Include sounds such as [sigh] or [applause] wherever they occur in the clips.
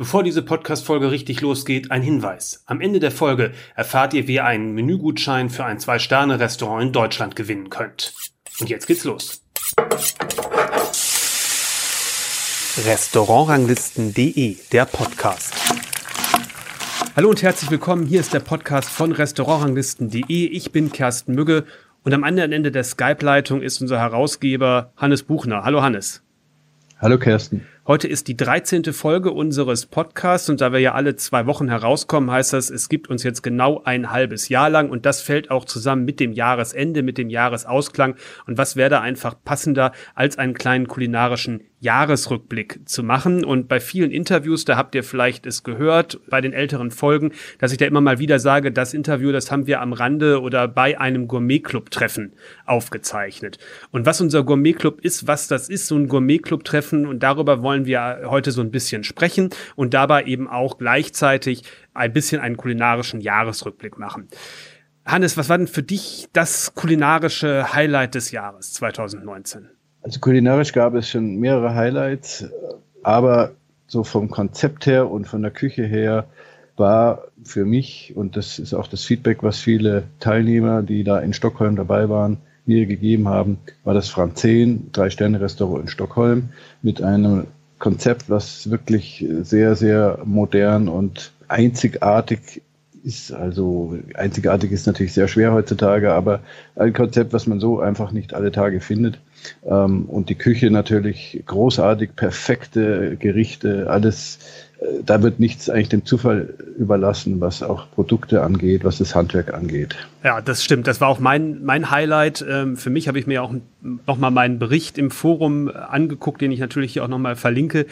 Bevor diese Podcast-Folge richtig losgeht, ein Hinweis. Am Ende der Folge erfahrt ihr, wie ihr einen Menügutschein für ein Zwei-Sterne-Restaurant in Deutschland gewinnen könnt. Und jetzt geht's los. Restaurantranglisten.de, der Podcast. Hallo und herzlich willkommen. Hier ist der Podcast von Restaurantranglisten.de. Ich bin Kersten Mügge und am anderen Ende der Skype-Leitung ist unser Herausgeber Hannes Buchner. Hallo Hannes. Hallo Kersten. Heute ist die 13. Folge unseres Podcasts und da wir ja alle zwei Wochen herauskommen, heißt das, es gibt uns jetzt genau ein halbes Jahr lang und das fällt auch zusammen mit dem Jahresende, mit dem Jahresausklang. Und was wäre da einfach passender, als einen kleinen kulinarischen Jahresrückblick zu machen. Und bei vielen Interviews, da habt ihr vielleicht es gehört, bei den älteren Folgen, dass ich da immer mal wieder sage, das Interview, das haben wir am Rande oder bei einem Gourmet-Club-Treffen aufgezeichnet. Und was unser Gourmet-Club ist, was das ist, so ein Gourmet-Club-Treffen und darüber wollen wir heute so ein bisschen sprechen und dabei eben auch gleichzeitig ein bisschen einen kulinarischen Jahresrückblick machen. Hannes, was war denn für dich das kulinarische Highlight des Jahres 2019? Also kulinarisch gab es schon mehrere Highlights, aber so vom Konzept her und von der Küche her war für mich, und das ist auch das Feedback, was viele Teilnehmer, die da in Stockholm dabei waren, mir gegeben haben, war das Franzen, Drei-Sterne-Restaurant in Stockholm mit einem Konzept, was wirklich sehr, sehr modern und einzigartig ist. Also einzigartig ist natürlich sehr schwer heutzutage, aber ein Konzept, was man so einfach nicht alle Tage findet. Ähm, und die Küche natürlich großartig, perfekte Gerichte, alles da wird nichts eigentlich dem Zufall überlassen, was auch Produkte angeht, was das Handwerk angeht. Ja, das stimmt. Das war auch mein, mein Highlight. Ähm, für mich habe ich mir auch nochmal meinen Bericht im Forum angeguckt, den ich natürlich hier auch nochmal verlinke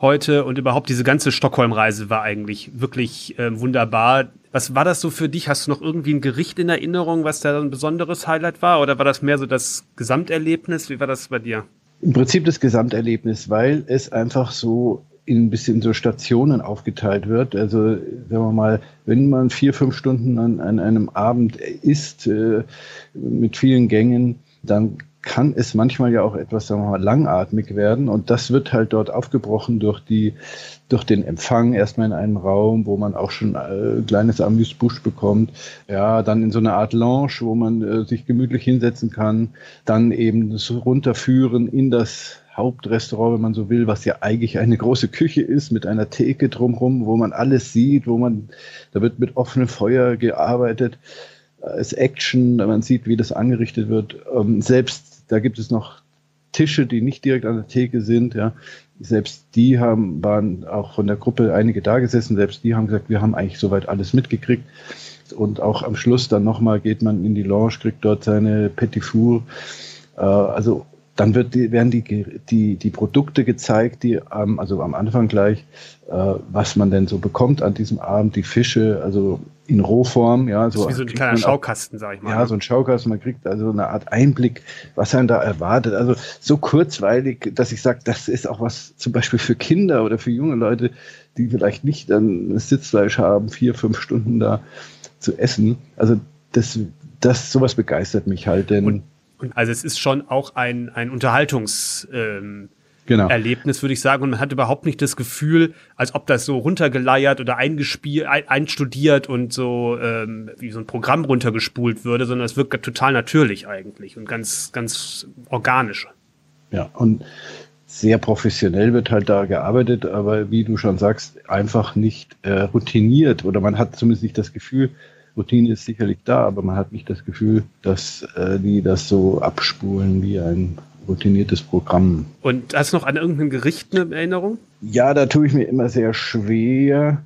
heute. Und überhaupt diese ganze Stockholm-Reise war eigentlich wirklich äh, wunderbar. Was war das so für dich? Hast du noch irgendwie ein Gericht in Erinnerung, was da ein besonderes Highlight war? Oder war das mehr so das Gesamterlebnis? Wie war das bei dir? Im Prinzip das Gesamterlebnis, weil es einfach so in ein bisschen so Stationen aufgeteilt wird. Also sagen wir mal, wenn man vier, fünf Stunden an, an einem Abend isst äh, mit vielen Gängen, dann kann es manchmal ja auch etwas, sagen wir mal, langatmig werden. Und das wird halt dort aufgebrochen durch die, durch den Empfang erstmal in einem Raum, wo man auch schon äh, kleines Amüsbusch bekommt. Ja, dann in so einer Art Lounge, wo man äh, sich gemütlich hinsetzen kann. Dann eben das Runterführen in das Hauptrestaurant, wenn man so will, was ja eigentlich eine große Küche ist mit einer Theke drumherum, wo man alles sieht, wo man, da wird mit offenem Feuer gearbeitet, es Action, man sieht, wie das angerichtet wird. Ähm, selbst da gibt es noch Tische, die nicht direkt an der Theke sind, ja. Selbst die haben, waren auch von der Gruppe einige da gesessen, selbst die haben gesagt, wir haben eigentlich soweit alles mitgekriegt. Und auch am Schluss dann nochmal geht man in die Lounge, kriegt dort seine Petit Four. Äh, also dann wird die, werden die, die, die Produkte gezeigt, die ähm, also am Anfang gleich, äh, was man denn so bekommt an diesem Abend, die Fische, also in Rohform, ja. So, wie so ein kleiner Schaukasten, sag ich mal. Ja, ne? so ein Schaukasten, man kriegt also eine Art Einblick, was einen da erwartet. Also so kurzweilig, dass ich sage, das ist auch was zum Beispiel für Kinder oder für junge Leute, die vielleicht nicht dann Sitzfleisch haben, vier, fünf Stunden da zu essen. Also das, das sowas begeistert mich halt, denn. Und also es ist schon auch ein, ein Unterhaltungs- ähm, genau. Erlebnis, würde ich sagen. Und man hat überhaupt nicht das Gefühl, als ob das so runtergeleiert oder eingespielt, einstudiert und so ähm, wie so ein Programm runtergespult würde, sondern es wirkt total natürlich eigentlich und ganz, ganz organisch. Ja, und sehr professionell wird halt da gearbeitet, aber wie du schon sagst, einfach nicht äh, routiniert oder man hat zumindest nicht das Gefühl, Routine ist sicherlich da, aber man hat nicht das Gefühl, dass äh, die das so abspulen wie ein routiniertes Programm. Und hast du noch an irgendein Gericht eine Erinnerung? Ja, da tue ich mir immer sehr schwer.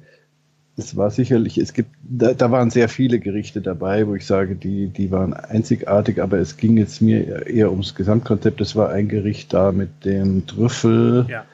Es war sicherlich, es gibt, da, da, waren sehr viele Gerichte dabei, wo ich sage, die, die waren einzigartig, aber es ging jetzt mir eher ums Gesamtkonzept. Es war ein Gericht da mit dem Trüffel. Ja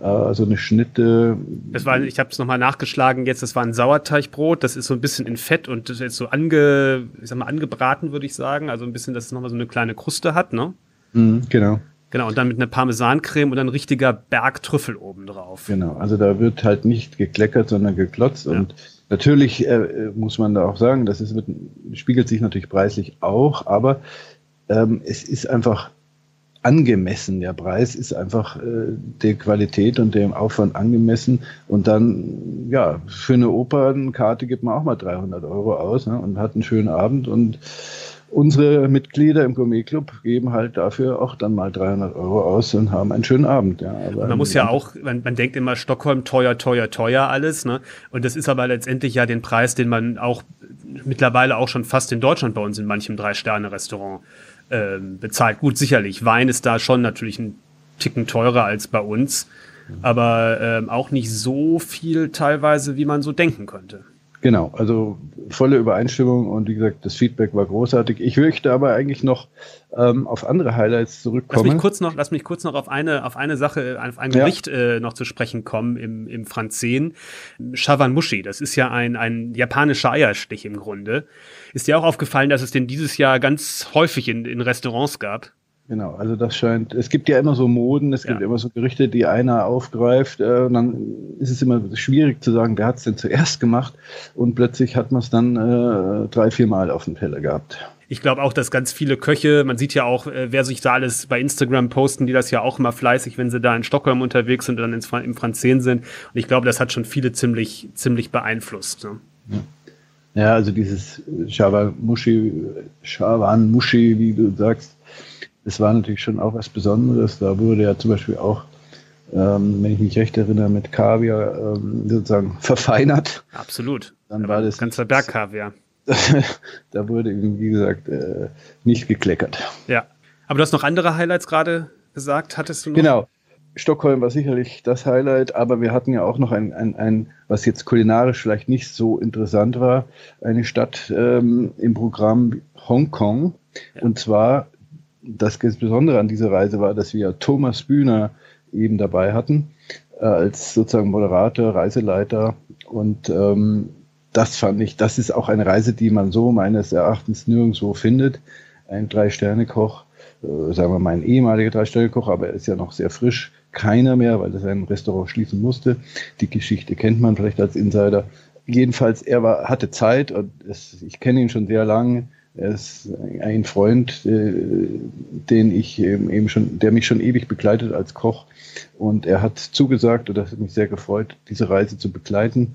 also eine Schnitte. Das war, ich habe es nochmal nachgeschlagen jetzt, das war ein Sauerteigbrot, das ist so ein bisschen in Fett und das ist jetzt so ange, ich sag mal, angebraten, würde ich sagen. Also ein bisschen, dass es nochmal so eine kleine Kruste hat, ne? Mhm, genau. Genau, und dann mit einer Parmesancreme und ein richtiger Berg Trüffel oben drauf. Genau, also da wird halt nicht gekleckert, sondern geklotzt. Ja. Und natürlich äh, muss man da auch sagen, das ist, wird, spiegelt sich natürlich preislich auch, aber ähm, es ist einfach angemessen. Der Preis ist einfach äh, der Qualität und dem Aufwand angemessen. Und dann, ja, für eine Opernkarte gibt man auch mal 300 Euro aus ne, und hat einen schönen Abend. Und unsere Mitglieder im Gourmet-Club geben halt dafür auch dann mal 300 Euro aus und haben einen schönen Abend. Ja. Aber man muss ja auch, man, man denkt immer Stockholm teuer, teuer, teuer alles. Ne? Und das ist aber letztendlich ja den Preis, den man auch mittlerweile auch schon fast in Deutschland bei uns in manchem Drei-Sterne-Restaurant ähm, bezahlt. Gut, sicherlich. Wein ist da schon natürlich ein Ticken teurer als bei uns, aber ähm, auch nicht so viel teilweise, wie man so denken könnte. Genau, also volle Übereinstimmung und wie gesagt, das Feedback war großartig. Ich möchte aber eigentlich noch ähm, auf andere Highlights zurückkommen. Lass mich kurz noch, lass mich kurz noch auf eine, auf eine Sache, auf ein Gericht ja. äh, noch zu sprechen kommen im, im Franzen. Shawanmushi, das ist ja ein, ein japanischer Eierstich im Grunde. Ist dir auch aufgefallen, dass es den dieses Jahr ganz häufig in, in Restaurants gab? Genau, also das scheint, es gibt ja immer so Moden, es gibt ja. immer so Gerichte, die einer aufgreift, äh, und dann ist es immer schwierig zu sagen, wer hat es denn zuerst gemacht und plötzlich hat man es dann äh, drei, vier Mal auf dem Teller gehabt. Ich glaube auch, dass ganz viele Köche, man sieht ja auch, äh, wer sich da alles bei Instagram posten, die das ja auch immer fleißig, wenn sie da in Stockholm unterwegs sind und dann ins, im Franzen sind. Und ich glaube, das hat schon viele ziemlich, ziemlich beeinflusst. Ne? Ja. Ja. also dieses Shawan Mushi, Shawan Mushi, wie du sagst, es war natürlich schon auch was Besonderes. Da wurde ja zum Beispiel auch, ähm, wenn ich mich recht erinnere, mit Kaviar ähm, sozusagen verfeinert. Absolut. Dann war das ganzer Bergkaviar. [laughs] da wurde, wie gesagt, äh, nicht gekleckert. Ja. Aber du hast noch andere Highlights gerade gesagt, hattest du noch? Genau. Stockholm war sicherlich das Highlight, aber wir hatten ja auch noch ein, ein, ein was jetzt kulinarisch vielleicht nicht so interessant war, eine Stadt ähm, im Programm Hongkong. Ja. Und zwar das Besondere an dieser Reise war, dass wir Thomas Bühner eben dabei hatten, äh, als sozusagen Moderator, Reiseleiter. Und ähm, das fand ich, das ist auch eine Reise, die man so meines Erachtens nirgendwo findet. Ein Drei-Sterne-Koch, äh, sagen wir mal ein ehemaliger Drei-Sterne-Koch, aber er ist ja noch sehr frisch. Keiner mehr, weil er sein Restaurant schließen musste. Die Geschichte kennt man vielleicht als Insider. Jedenfalls, er war, hatte Zeit und es, ich kenne ihn schon sehr lange er ist ein Freund, äh, den ich eben schon, der mich schon ewig begleitet als Koch. Und er hat zugesagt, und das hat mich sehr gefreut, diese Reise zu begleiten.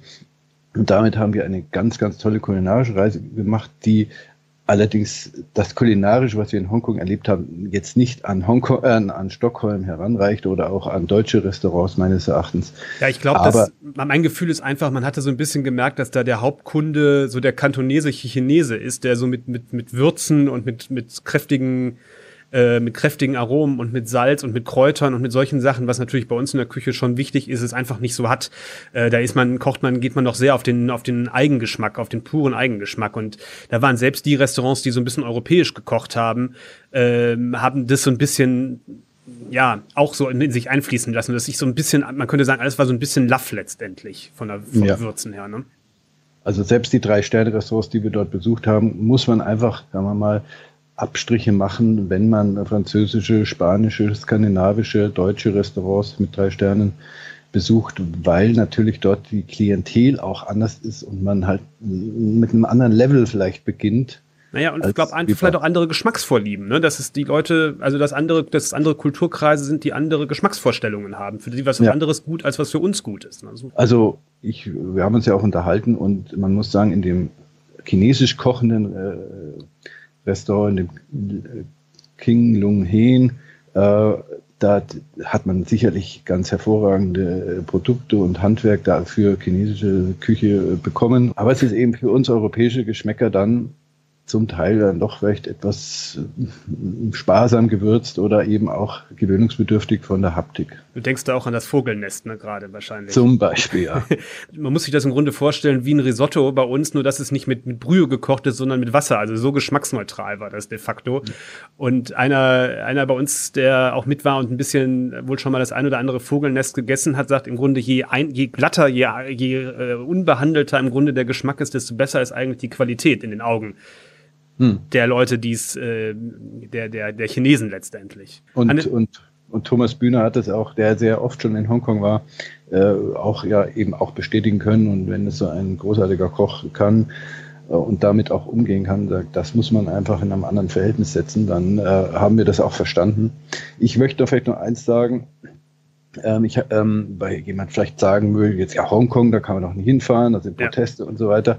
Und damit haben wir eine ganz, ganz tolle kulinarische Reise gemacht, die Allerdings das Kulinarische, was wir in Hongkong erlebt haben, jetzt nicht an Hongkong, äh, an Stockholm heranreicht oder auch an deutsche Restaurants meines Erachtens. Ja, ich glaube, mein Gefühl ist einfach, man hatte so ein bisschen gemerkt, dass da der Hauptkunde so der kantonesische Chinese ist, der so mit mit mit Würzen und mit mit kräftigen äh, mit kräftigen Aromen und mit Salz und mit Kräutern und mit solchen Sachen, was natürlich bei uns in der Küche schon wichtig ist, es einfach nicht so hat. Äh, da ist man, kocht man, geht man noch sehr auf den, auf den Eigengeschmack, auf den puren Eigengeschmack. Und da waren selbst die Restaurants, die so ein bisschen europäisch gekocht haben, äh, haben das so ein bisschen ja, auch so in sich einfließen lassen, dass ich so ein bisschen, man könnte sagen, alles war so ein bisschen Laff letztendlich von der vom ja. Würzen her. Ne? Also selbst die drei Sterne-Restaurants, die wir dort besucht haben, muss man einfach, sagen wir mal, Abstriche machen, wenn man französische, spanische, skandinavische, deutsche Restaurants mit drei Sternen besucht, weil natürlich dort die Klientel auch anders ist und man halt mit einem anderen Level vielleicht beginnt. Naja, und ich glaube vielleicht auch andere Geschmacksvorlieben, ne? Dass es die Leute, also dass andere, dass es andere Kulturkreise sind, die andere Geschmacksvorstellungen haben, für die was ja. anderes gut, als was für uns gut ist. Ne? Also ich, wir haben uns ja auch unterhalten und man muss sagen, in dem chinesisch kochenden äh, Restaurant, dem King Lung Heen. Äh, da hat man sicherlich ganz hervorragende Produkte und Handwerk dafür chinesische Küche bekommen. Aber es ist eben für uns europäische Geschmäcker dann zum Teil dann doch vielleicht etwas äh, sparsam gewürzt oder eben auch gewöhnungsbedürftig von der Haptik. Du denkst da auch an das Vogelnest, ne, gerade wahrscheinlich. Zum Beispiel, ja. [laughs] Man muss sich das im Grunde vorstellen wie ein Risotto bei uns, nur dass es nicht mit, mit Brühe gekocht ist, sondern mit Wasser. Also so geschmacksneutral war das de facto. Und einer, einer bei uns, der auch mit war und ein bisschen wohl schon mal das ein oder andere Vogelnest gegessen hat, sagt im Grunde, je, ein, je glatter, je, je äh, unbehandelter im Grunde der Geschmack ist, desto besser ist eigentlich die Qualität in den Augen hm. der Leute, die es, äh, der, der, der Chinesen letztendlich. Und, An und, und Thomas Bühner hat es auch, der sehr oft schon in Hongkong war, äh, auch ja eben auch bestätigen können. Und wenn es so ein großartiger Koch kann, äh, und damit auch umgehen kann, das muss man einfach in einem anderen Verhältnis setzen, dann äh, haben wir das auch verstanden. Ich möchte vielleicht noch eins sagen, ähm, ich, ähm, weil jemand vielleicht sagen würde, jetzt ja Hongkong, da kann man doch nicht hinfahren, da sind Proteste ja. und so weiter.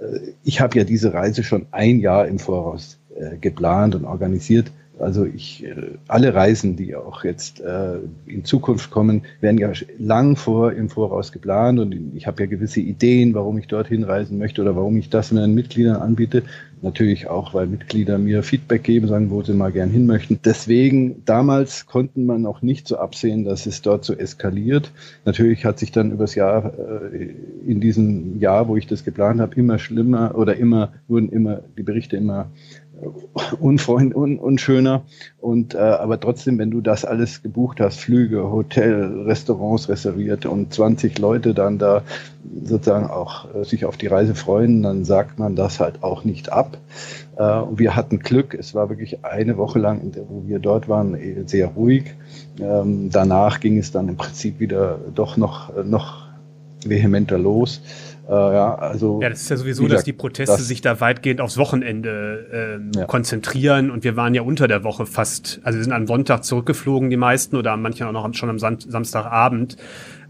Äh, ich habe ja diese Reise schon ein Jahr im Voraus äh, geplant und organisiert. Also ich, äh, alle Reisen, die auch jetzt äh, in Zukunft kommen, werden ja lang vor im Voraus geplant und ich habe ja gewisse Ideen, warum ich dorthin reisen möchte oder warum ich das meinen Mitgliedern anbiete. Natürlich auch, weil Mitglieder mir Feedback geben, sagen, wo sie mal gern hin möchten. Deswegen, damals konnten man auch nicht so absehen, dass es dort so eskaliert. Natürlich hat sich dann übers Jahr, äh, in diesem Jahr, wo ich das geplant habe, immer schlimmer oder immer, wurden immer die Berichte immer unfreund, un, unschöner. Und äh, aber trotzdem, wenn du das alles gebucht hast, Flüge, Hotel, Restaurants reserviert und 20 Leute dann da sozusagen auch äh, sich auf die Reise freuen, dann sagt man das halt auch nicht ab. Äh, wir hatten Glück, es war wirklich eine Woche lang, wo wir dort waren, eh, sehr ruhig. Ähm, danach ging es dann im Prinzip wieder doch noch, noch vehementer los. Äh, ja, also, ja, das ist ja sowieso, gesagt, dass die Proteste das, sich da weitgehend aufs Wochenende äh, ja. konzentrieren und wir waren ja unter der Woche fast, also wir sind am Sonntag zurückgeflogen, die meisten, oder manche auch noch schon am Sam Samstagabend,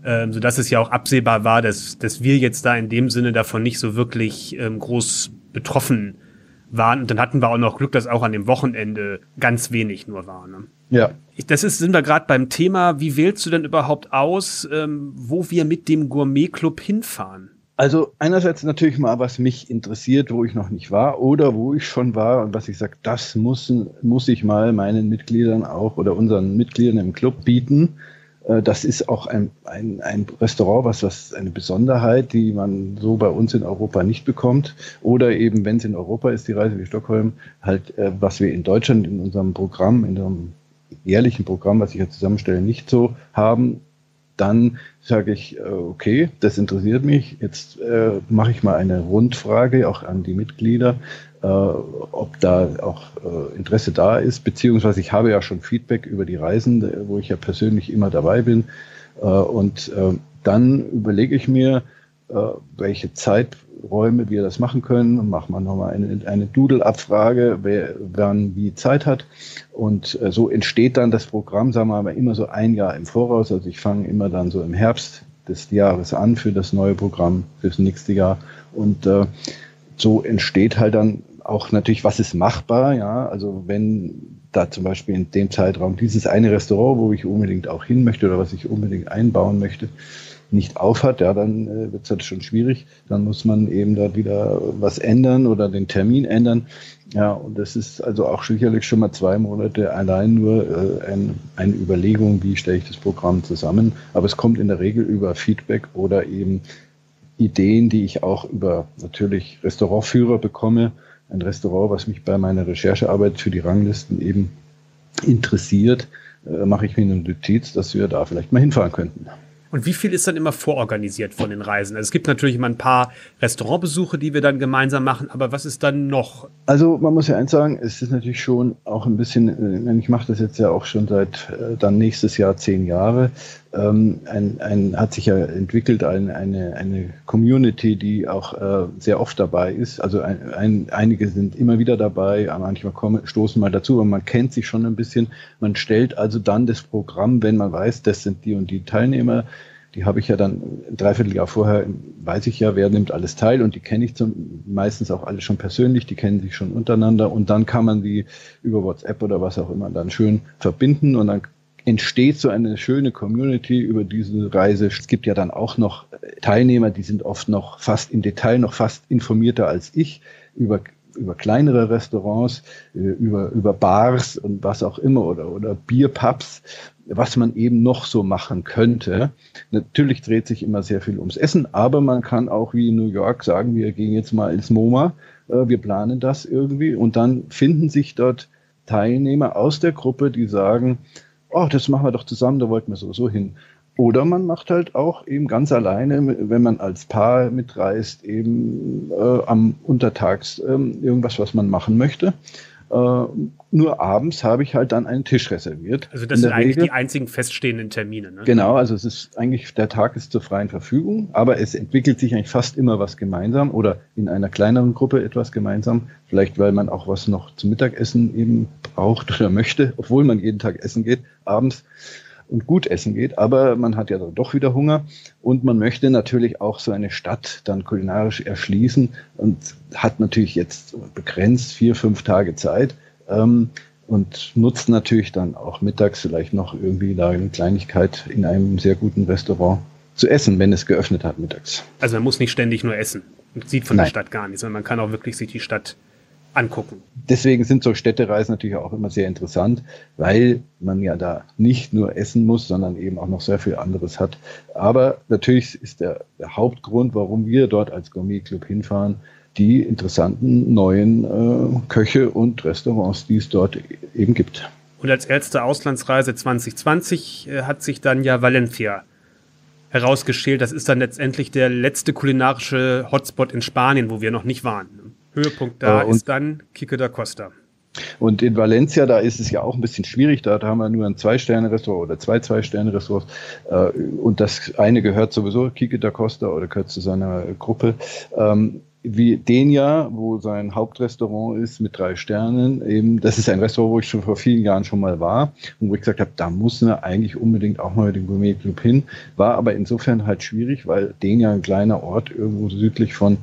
ähm, sodass es ja auch absehbar war, dass, dass wir jetzt da in dem Sinne davon nicht so wirklich ähm, groß betroffen waren. Und dann hatten wir auch noch Glück, dass auch an dem Wochenende ganz wenig nur war. Ne? Ja. Das ist, sind wir gerade beim Thema, wie wählst du denn überhaupt aus, ähm, wo wir mit dem Gourmet-Club hinfahren? Also einerseits natürlich mal, was mich interessiert, wo ich noch nicht war oder wo ich schon war und was ich sage, das muss, muss ich mal meinen Mitgliedern auch oder unseren Mitgliedern im Club bieten. Äh, das ist auch ein, ein, ein Restaurant, was, was eine Besonderheit, die man so bei uns in Europa nicht bekommt. Oder eben, wenn es in Europa ist, die Reise wie Stockholm, halt, äh, was wir in Deutschland in unserem Programm, in unserem jährlichen Programm, was ich jetzt zusammenstelle, nicht so haben dann sage ich, äh, okay, das interessiert mich. Jetzt äh, mache ich mal eine Rundfrage auch an die Mitglieder, äh, ob da auch äh, Interesse da ist, beziehungsweise ich habe ja schon Feedback über die Reisen, wo ich ja persönlich immer dabei bin. Äh, und äh, dann überlege ich mir, welche Zeit Räume wir das machen können. Machen wir nochmal eine, eine Doodle-Abfrage, wer wann wie Zeit hat. Und äh, so entsteht dann das Programm, sagen wir mal, immer so ein Jahr im Voraus. Also ich fange immer dann so im Herbst des Jahres an für das neue Programm fürs nächste Jahr. Und äh, so entsteht halt dann auch natürlich, was ist machbar, ja. Also wenn da zum Beispiel in dem Zeitraum dieses eine Restaurant, wo ich unbedingt auch hin möchte oder was ich unbedingt einbauen möchte, nicht aufhat, ja, dann äh, wird es halt schon schwierig. Dann muss man eben dort wieder was ändern oder den Termin ändern. Ja, und das ist also auch sicherlich schon mal zwei Monate allein nur äh, ein, eine Überlegung, wie stelle ich das Programm zusammen. Aber es kommt in der Regel über Feedback oder eben Ideen, die ich auch über natürlich Restaurantführer bekomme. Ein Restaurant, was mich bei meiner Recherchearbeit für die Ranglisten eben interessiert, äh, mache ich mir eine Notiz, dass wir da vielleicht mal hinfahren könnten. Und wie viel ist dann immer vororganisiert von den Reisen? Also es gibt natürlich immer ein paar Restaurantbesuche, die wir dann gemeinsam machen, aber was ist dann noch? Also man muss ja eins sagen, es ist natürlich schon auch ein bisschen, äh, ich mache das jetzt ja auch schon seit äh, dann nächstes Jahr zehn Jahre, ähm, ein, ein, hat sich ja entwickelt ein, eine, eine Community, die auch äh, sehr oft dabei ist. Also ein, ein, einige sind immer wieder dabei, manchmal kommen, stoßen mal dazu, aber man kennt sich schon ein bisschen. Man stellt also dann das Programm, wenn man weiß, das sind die und die Teilnehmer, die habe ich ja dann ein Dreivierteljahr vorher, weiß ich ja, wer nimmt alles teil und die kenne ich zum, meistens auch alle schon persönlich, die kennen sich schon untereinander und dann kann man die über WhatsApp oder was auch immer dann schön verbinden und dann entsteht so eine schöne Community über diese Reise. Es gibt ja dann auch noch Teilnehmer, die sind oft noch fast im Detail noch fast informierter als ich über über kleinere Restaurants, äh, über, über Bars und was auch immer oder, oder Bierpubs, was man eben noch so machen könnte. Natürlich dreht sich immer sehr viel ums Essen, aber man kann auch wie in New York sagen, wir gehen jetzt mal ins MoMA, äh, wir planen das irgendwie und dann finden sich dort Teilnehmer aus der Gruppe, die sagen, oh, das machen wir doch zusammen, da wollten wir sowieso hin. Oder man macht halt auch eben ganz alleine, wenn man als Paar mitreist, eben äh, am Untertags äh, irgendwas, was man machen möchte. Äh, nur abends habe ich halt dann einen Tisch reserviert. Also das sind eigentlich Regel. die einzigen feststehenden Termine. Ne? Genau, also es ist eigentlich, der Tag ist zur freien Verfügung, aber es entwickelt sich eigentlich fast immer was gemeinsam oder in einer kleineren Gruppe etwas gemeinsam. Vielleicht, weil man auch was noch zum Mittagessen eben braucht oder [laughs] möchte, obwohl man jeden Tag essen geht, abends und gut essen geht, aber man hat ja dann doch wieder Hunger und man möchte natürlich auch so eine Stadt dann kulinarisch erschließen und hat natürlich jetzt begrenzt vier, fünf Tage Zeit ähm, und nutzt natürlich dann auch mittags vielleicht noch irgendwie da eine Kleinigkeit in einem sehr guten Restaurant zu essen, wenn es geöffnet hat mittags. Also man muss nicht ständig nur essen und sieht von Nein. der Stadt gar nichts, sondern man kann auch wirklich sich die Stadt angucken. Deswegen sind so Städtereisen natürlich auch immer sehr interessant, weil man ja da nicht nur essen muss, sondern eben auch noch sehr viel anderes hat. Aber natürlich ist der, der Hauptgrund, warum wir dort als Gourmet-Club hinfahren, die interessanten neuen äh, Köche und Restaurants, die es dort eben gibt. Und als erste Auslandsreise 2020 äh, hat sich dann ja Valencia herausgeschält. Das ist dann letztendlich der letzte kulinarische Hotspot in Spanien, wo wir noch nicht waren. Höhepunkt da äh, ist dann Kike da Costa. Und in Valencia, da ist es ja auch ein bisschen schwierig. Da, haben wir nur ein Zwei-Sterne-Restaurant oder zwei Zwei-Sterne-Restaurants. Äh, und das eine gehört sowieso Kike da Costa oder gehört zu seiner Gruppe. Ähm, wie Denia, wo sein Hauptrestaurant ist mit drei Sternen. Eben, das ist ein Restaurant, wo ich schon vor vielen Jahren schon mal war und wo ich gesagt habe, da muss man eigentlich unbedingt auch mal den Gourmet Club hin. War aber insofern halt schwierig, weil Denia ein kleiner Ort irgendwo südlich von,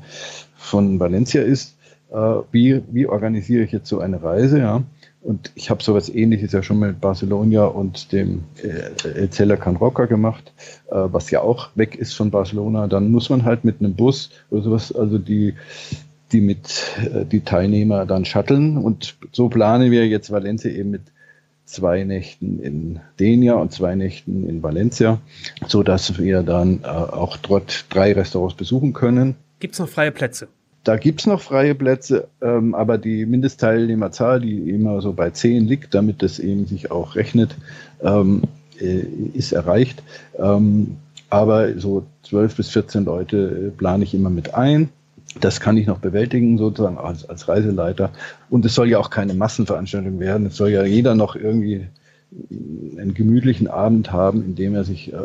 von Valencia ist. Äh, wie, wie organisiere ich jetzt so eine Reise? Ja? Und ich habe sowas ähnliches ja schon mit Barcelona und dem äh, El Celler Can Roca gemacht, äh, was ja auch weg ist von Barcelona. Dann muss man halt mit einem Bus oder sowas, also die, die mit äh, die Teilnehmer dann shutteln. Und so planen wir jetzt Valencia eben mit zwei Nächten in Denia und zwei Nächten in Valencia, so dass wir dann äh, auch dort drei Restaurants besuchen können. Gibt es noch freie Plätze? Da gibt es noch freie Plätze, ähm, aber die Mindestteilnehmerzahl, die immer so bei 10 liegt, damit das eben sich auch rechnet, ähm, äh, ist erreicht. Ähm, aber so 12 bis 14 Leute äh, plane ich immer mit ein. Das kann ich noch bewältigen, sozusagen als, als Reiseleiter. Und es soll ja auch keine Massenveranstaltung werden. Es soll ja jeder noch irgendwie einen gemütlichen Abend haben, in dem er sich äh,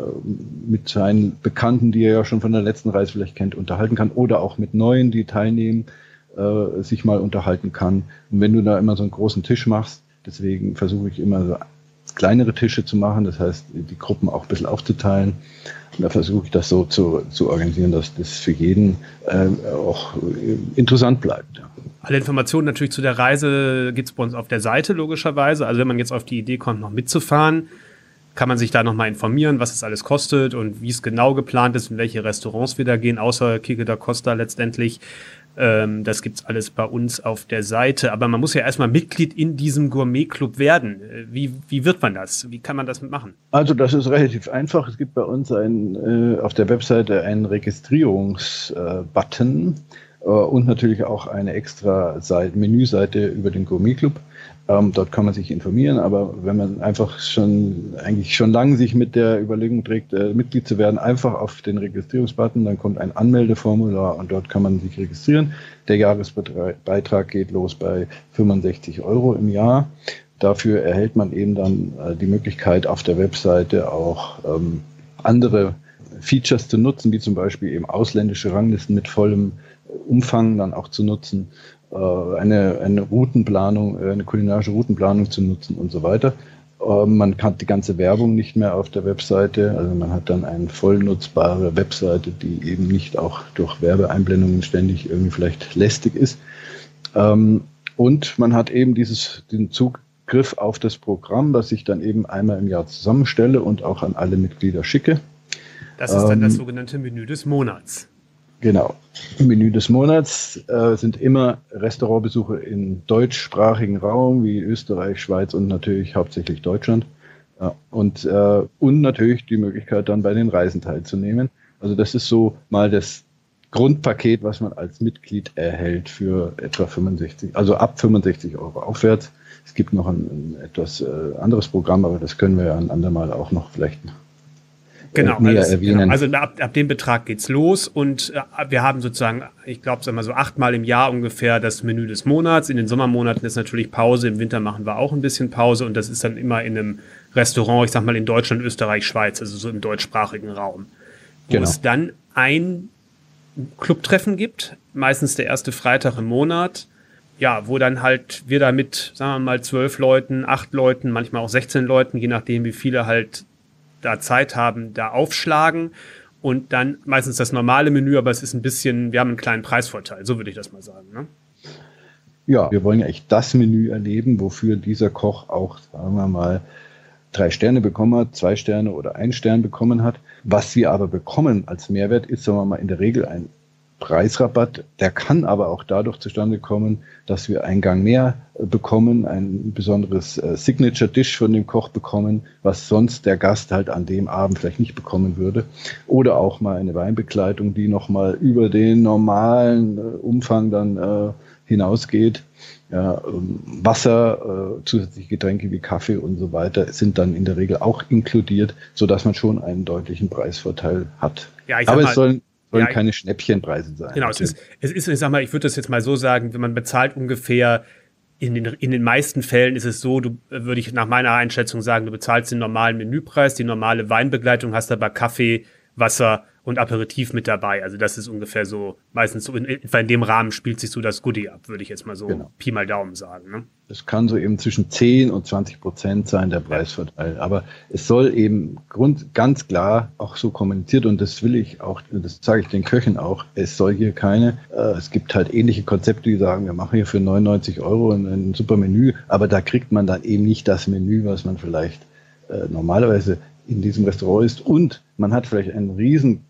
mit seinen Bekannten, die er ja schon von der letzten Reise vielleicht kennt, unterhalten kann oder auch mit neuen, die teilnehmen, äh, sich mal unterhalten kann. Und wenn du da immer so einen großen Tisch machst, deswegen versuche ich immer so kleinere Tische zu machen, das heißt, die Gruppen auch ein bisschen aufzuteilen. Da versuche ich das so zu, zu organisieren, dass das für jeden äh, auch interessant bleibt. Ja. Alle Informationen natürlich zu der Reise gibt es bei uns auf der Seite, logischerweise. Also wenn man jetzt auf die Idee kommt, noch mitzufahren, kann man sich da nochmal informieren, was es alles kostet und wie es genau geplant ist, in welche Restaurants wir da gehen, außer Kike da Costa letztendlich. Ähm, das gibt's alles bei uns auf der Seite. Aber man muss ja erstmal Mitglied in diesem Gourmet-Club werden. Äh, wie, wie wird man das? Wie kann man das machen? Also das ist relativ einfach. Es gibt bei uns ein, äh, auf der Webseite einen Registrierungsbutton äh, und natürlich auch eine extra Seite, Menüseite über den Gourmet-Club. Ähm, dort kann man sich informieren, aber wenn man einfach schon eigentlich schon lange sich mit der Überlegung trägt, äh, Mitglied zu werden, einfach auf den Registrierungsbutton, dann kommt ein Anmeldeformular und dort kann man sich registrieren. Der Jahresbeitrag geht los bei 65 Euro im Jahr. Dafür erhält man eben dann äh, die Möglichkeit, auf der Webseite auch ähm, andere Features zu nutzen, wie zum Beispiel eben ausländische Ranglisten mit vollem Umfang dann auch zu nutzen eine, eine Routenplanung, äh, eine kulinarische Routenplanung zu nutzen und so weiter. Äh, man kann die ganze Werbung nicht mehr auf der Webseite, also man hat dann eine voll nutzbare Webseite, die eben nicht auch durch Werbeeinblendungen ständig irgendwie vielleicht lästig ist. Ähm, und man hat eben dieses, den Zugriff auf das Programm, das ich dann eben einmal im Jahr zusammenstelle und auch an alle Mitglieder schicke. Das ist dann das ähm, sogenannte Menü des Monats. Genau. Menü des Monats äh, sind immer Restaurantbesuche im deutschsprachigen Raum wie Österreich, Schweiz und natürlich hauptsächlich Deutschland. Ja, und, äh, und natürlich die Möglichkeit, dann bei den Reisen teilzunehmen. Also das ist so mal das Grundpaket, was man als Mitglied erhält für etwa 65, also ab 65 Euro aufwärts. Es gibt noch ein, ein etwas äh, anderes Programm, aber das können wir ja ein andermal auch noch vielleicht genau, näher alles, erwähnen. Genau. Also ab, ab dem Betrag geht's los und äh, wir haben sozusagen, ich glaube, sagen wir so achtmal im Jahr ungefähr das Menü des Monats. In den Sommermonaten ist natürlich Pause, im Winter machen wir auch ein bisschen Pause und das ist dann immer in einem Restaurant, ich sag mal in Deutschland, Österreich, Schweiz, also so im deutschsprachigen Raum. Wo genau. es dann ein Clubtreffen gibt, meistens der erste Freitag im Monat, ja, wo dann halt wir da mit, sagen wir mal, zwölf Leuten, acht Leuten, manchmal auch 16 Leuten, je nachdem, wie viele halt da Zeit haben, da aufschlagen und dann meistens das normale Menü, aber es ist ein bisschen, wir haben einen kleinen Preisvorteil, so würde ich das mal sagen. Ne? Ja, wir wollen ja echt das Menü erleben, wofür dieser Koch auch, sagen wir mal, drei Sterne bekommen hat, zwei Sterne oder einen Stern bekommen hat. Was wir aber bekommen als Mehrwert ist, sagen wir mal, in der Regel ein Preisrabatt. Der kann aber auch dadurch zustande kommen, dass wir einen Gang mehr bekommen, ein besonderes äh, Signature Dish von dem Koch bekommen, was sonst der Gast halt an dem Abend vielleicht nicht bekommen würde. Oder auch mal eine Weinbegleitung, die nochmal über den normalen äh, Umfang dann äh, hinausgeht. Ja, ähm, Wasser, äh, zusätzliche Getränke wie Kaffee und so weiter sind dann in der Regel auch inkludiert, so dass man schon einen deutlichen Preisvorteil hat. Ja, Aber es sollen sollen ja, keine Schnäppchenpreise sein. Genau, es ist, es ist, ich sag mal, ich würde das jetzt mal so sagen, wenn man bezahlt ungefähr in den, in den meisten Fällen ist es so, du würde ich nach meiner Einschätzung sagen, du bezahlst den normalen Menüpreis, die normale Weinbegleitung, hast aber Kaffee, Wasser und Aperitif mit dabei. Also das ist ungefähr so, meistens so in, in dem Rahmen spielt sich so das Goodie ab, würde ich jetzt mal so genau. Pi mal Daumen sagen. Ne? Es kann so eben zwischen 10 und 20 Prozent sein, der Preisvorteil. Aber es soll eben Grund, ganz klar auch so kommuniziert und das will ich auch, das sage ich den Köchen auch, es soll hier keine, äh, es gibt halt ähnliche Konzepte, die sagen, wir machen hier für 99 Euro ein, ein super Menü, aber da kriegt man dann eben nicht das Menü, was man vielleicht äh, normalerweise in diesem Restaurant ist und man hat vielleicht einen riesen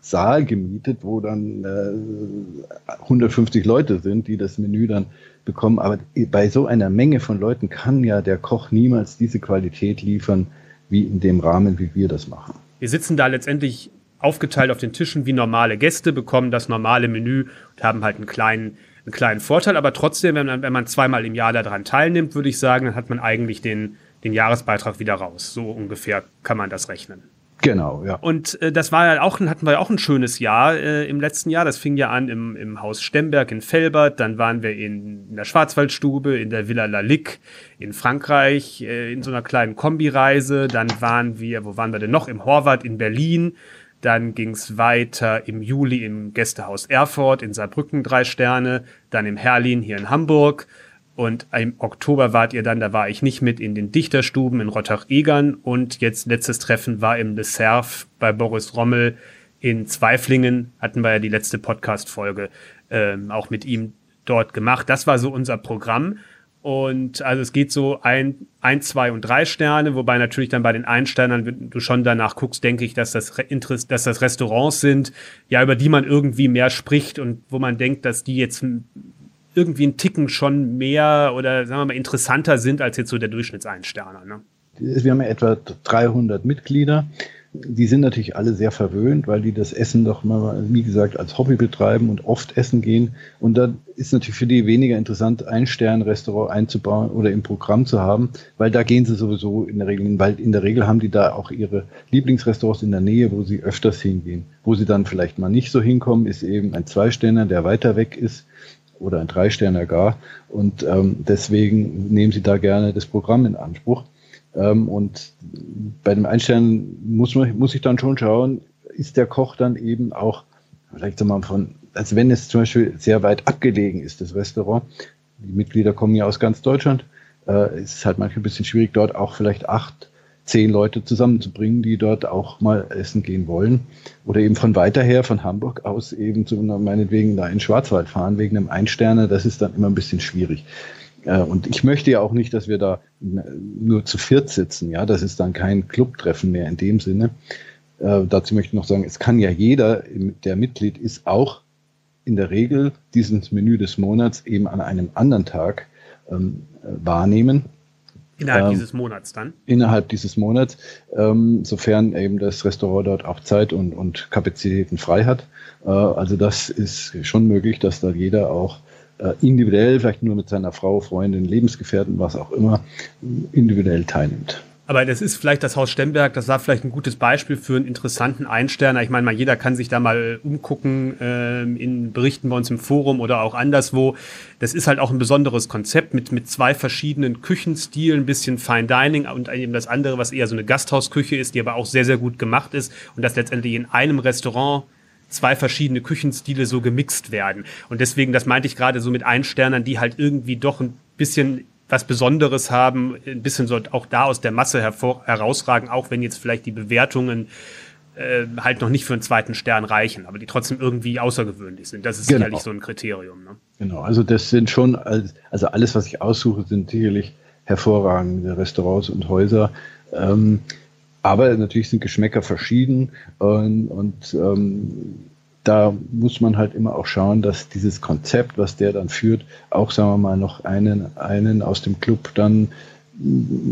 Saal gemietet, wo dann äh, 150 Leute sind, die das Menü dann bekommen. Aber bei so einer Menge von Leuten kann ja der Koch niemals diese Qualität liefern, wie in dem Rahmen, wie wir das machen. Wir sitzen da letztendlich aufgeteilt auf den Tischen wie normale Gäste, bekommen das normale Menü und haben halt einen kleinen, einen kleinen Vorteil. Aber trotzdem, wenn man, wenn man zweimal im Jahr daran teilnimmt, würde ich sagen, dann hat man eigentlich den, den Jahresbeitrag wieder raus. So ungefähr kann man das rechnen. Genau, ja. Und äh, das war ja auch, hatten wir ja auch ein schönes Jahr äh, im letzten Jahr. Das fing ja an im, im Haus Stemberg in Felbert, dann waren wir in, in der Schwarzwaldstube, in der Villa Lalique in Frankreich, äh, in so einer kleinen Kombireise. Dann waren wir, wo waren wir denn noch? Im Horvath in Berlin. Dann ging's weiter im Juli im Gästehaus Erfurt in Saarbrücken drei Sterne, dann im Herlin hier in Hamburg und im Oktober wart ihr dann, da war ich nicht mit in den Dichterstuben in Rottach-Egern. Und jetzt letztes Treffen war im Le Cerf bei Boris Rommel in Zweiflingen. Hatten wir ja die letzte Podcast-Folge ähm, auch mit ihm dort gemacht. Das war so unser Programm. Und also es geht so ein, ein, zwei und drei Sterne, wobei natürlich dann bei den Einsternern, wenn du schon danach guckst, denke ich, dass das, dass das Restaurants sind, ja, über die man irgendwie mehr spricht und wo man denkt, dass die jetzt irgendwie ein Ticken schon mehr oder sagen wir mal interessanter sind als jetzt so der Durchschnittseinsterner. Ne? Wir haben ja etwa 300 Mitglieder. Die sind natürlich alle sehr verwöhnt, weil die das Essen doch mal, wie gesagt, als Hobby betreiben und oft essen gehen. Und da ist natürlich für die weniger interessant, ein Stern-Restaurant einzubauen oder im Programm zu haben, weil da gehen sie sowieso in der Regel weil in der Regel haben die da auch ihre Lieblingsrestaurants in der Nähe, wo sie öfters hingehen. Wo sie dann vielleicht mal nicht so hinkommen, ist eben ein Zwei-Sterner, der weiter weg ist oder ein Drei-Sterner gar. Und ähm, deswegen nehmen sie da gerne das Programm in Anspruch. Ähm, und bei dem Einstern muss man, muss ich dann schon schauen, ist der Koch dann eben auch, vielleicht wir mal von, als wenn es zum Beispiel sehr weit abgelegen ist, das Restaurant. Die Mitglieder kommen ja aus ganz Deutschland. Äh, es ist halt manchmal ein bisschen schwierig, dort auch vielleicht acht zehn Leute zusammenzubringen, die dort auch mal essen gehen wollen. Oder eben von weiter her, von Hamburg aus eben zu meinetwegen da in Schwarzwald fahren, wegen einem Einsterner, das ist dann immer ein bisschen schwierig. Äh, und ich möchte ja auch nicht, dass wir da nur zu viert sitzen. Ja, das ist dann kein Clubtreffen mehr in dem Sinne. Äh, dazu möchte ich noch sagen, es kann ja jeder, der Mitglied ist, auch in der Regel dieses Menü des Monats eben an einem anderen Tag ähm, wahrnehmen. Innerhalb ähm, dieses Monats dann? Innerhalb dieses Monats, ähm, sofern eben das Restaurant dort auch Zeit und, und Kapazitäten frei hat. Äh, also das ist schon möglich, dass da jeder auch äh, individuell, vielleicht nur mit seiner Frau, Freundin, Lebensgefährten, was auch immer, individuell teilnimmt. Aber das ist vielleicht das Haus Stemberg, das war vielleicht ein gutes Beispiel für einen interessanten Einsterner. Ich meine, mal jeder kann sich da mal umgucken äh, in Berichten bei uns im Forum oder auch anderswo. Das ist halt auch ein besonderes Konzept mit, mit zwei verschiedenen Küchenstilen, ein bisschen Fine Dining und eben das andere, was eher so eine Gasthausküche ist, die aber auch sehr, sehr gut gemacht ist und das letztendlich in einem Restaurant zwei verschiedene Küchenstile so gemixt werden. Und deswegen, das meinte ich gerade so mit Einsternern, die halt irgendwie doch ein bisschen was Besonderes haben, ein bisschen so auch da aus der Masse hervor, herausragen, auch wenn jetzt vielleicht die Bewertungen äh, halt noch nicht für einen zweiten Stern reichen, aber die trotzdem irgendwie außergewöhnlich sind. Das ist genau. sicherlich so ein Kriterium. Ne? Genau, also das sind schon, also alles, was ich aussuche, sind sicherlich hervorragende Restaurants und Häuser. Ähm, aber natürlich sind Geschmäcker verschieden und, und ähm, da muss man halt immer auch schauen, dass dieses Konzept, was der dann führt, auch, sagen wir mal, noch einen, einen aus dem Club dann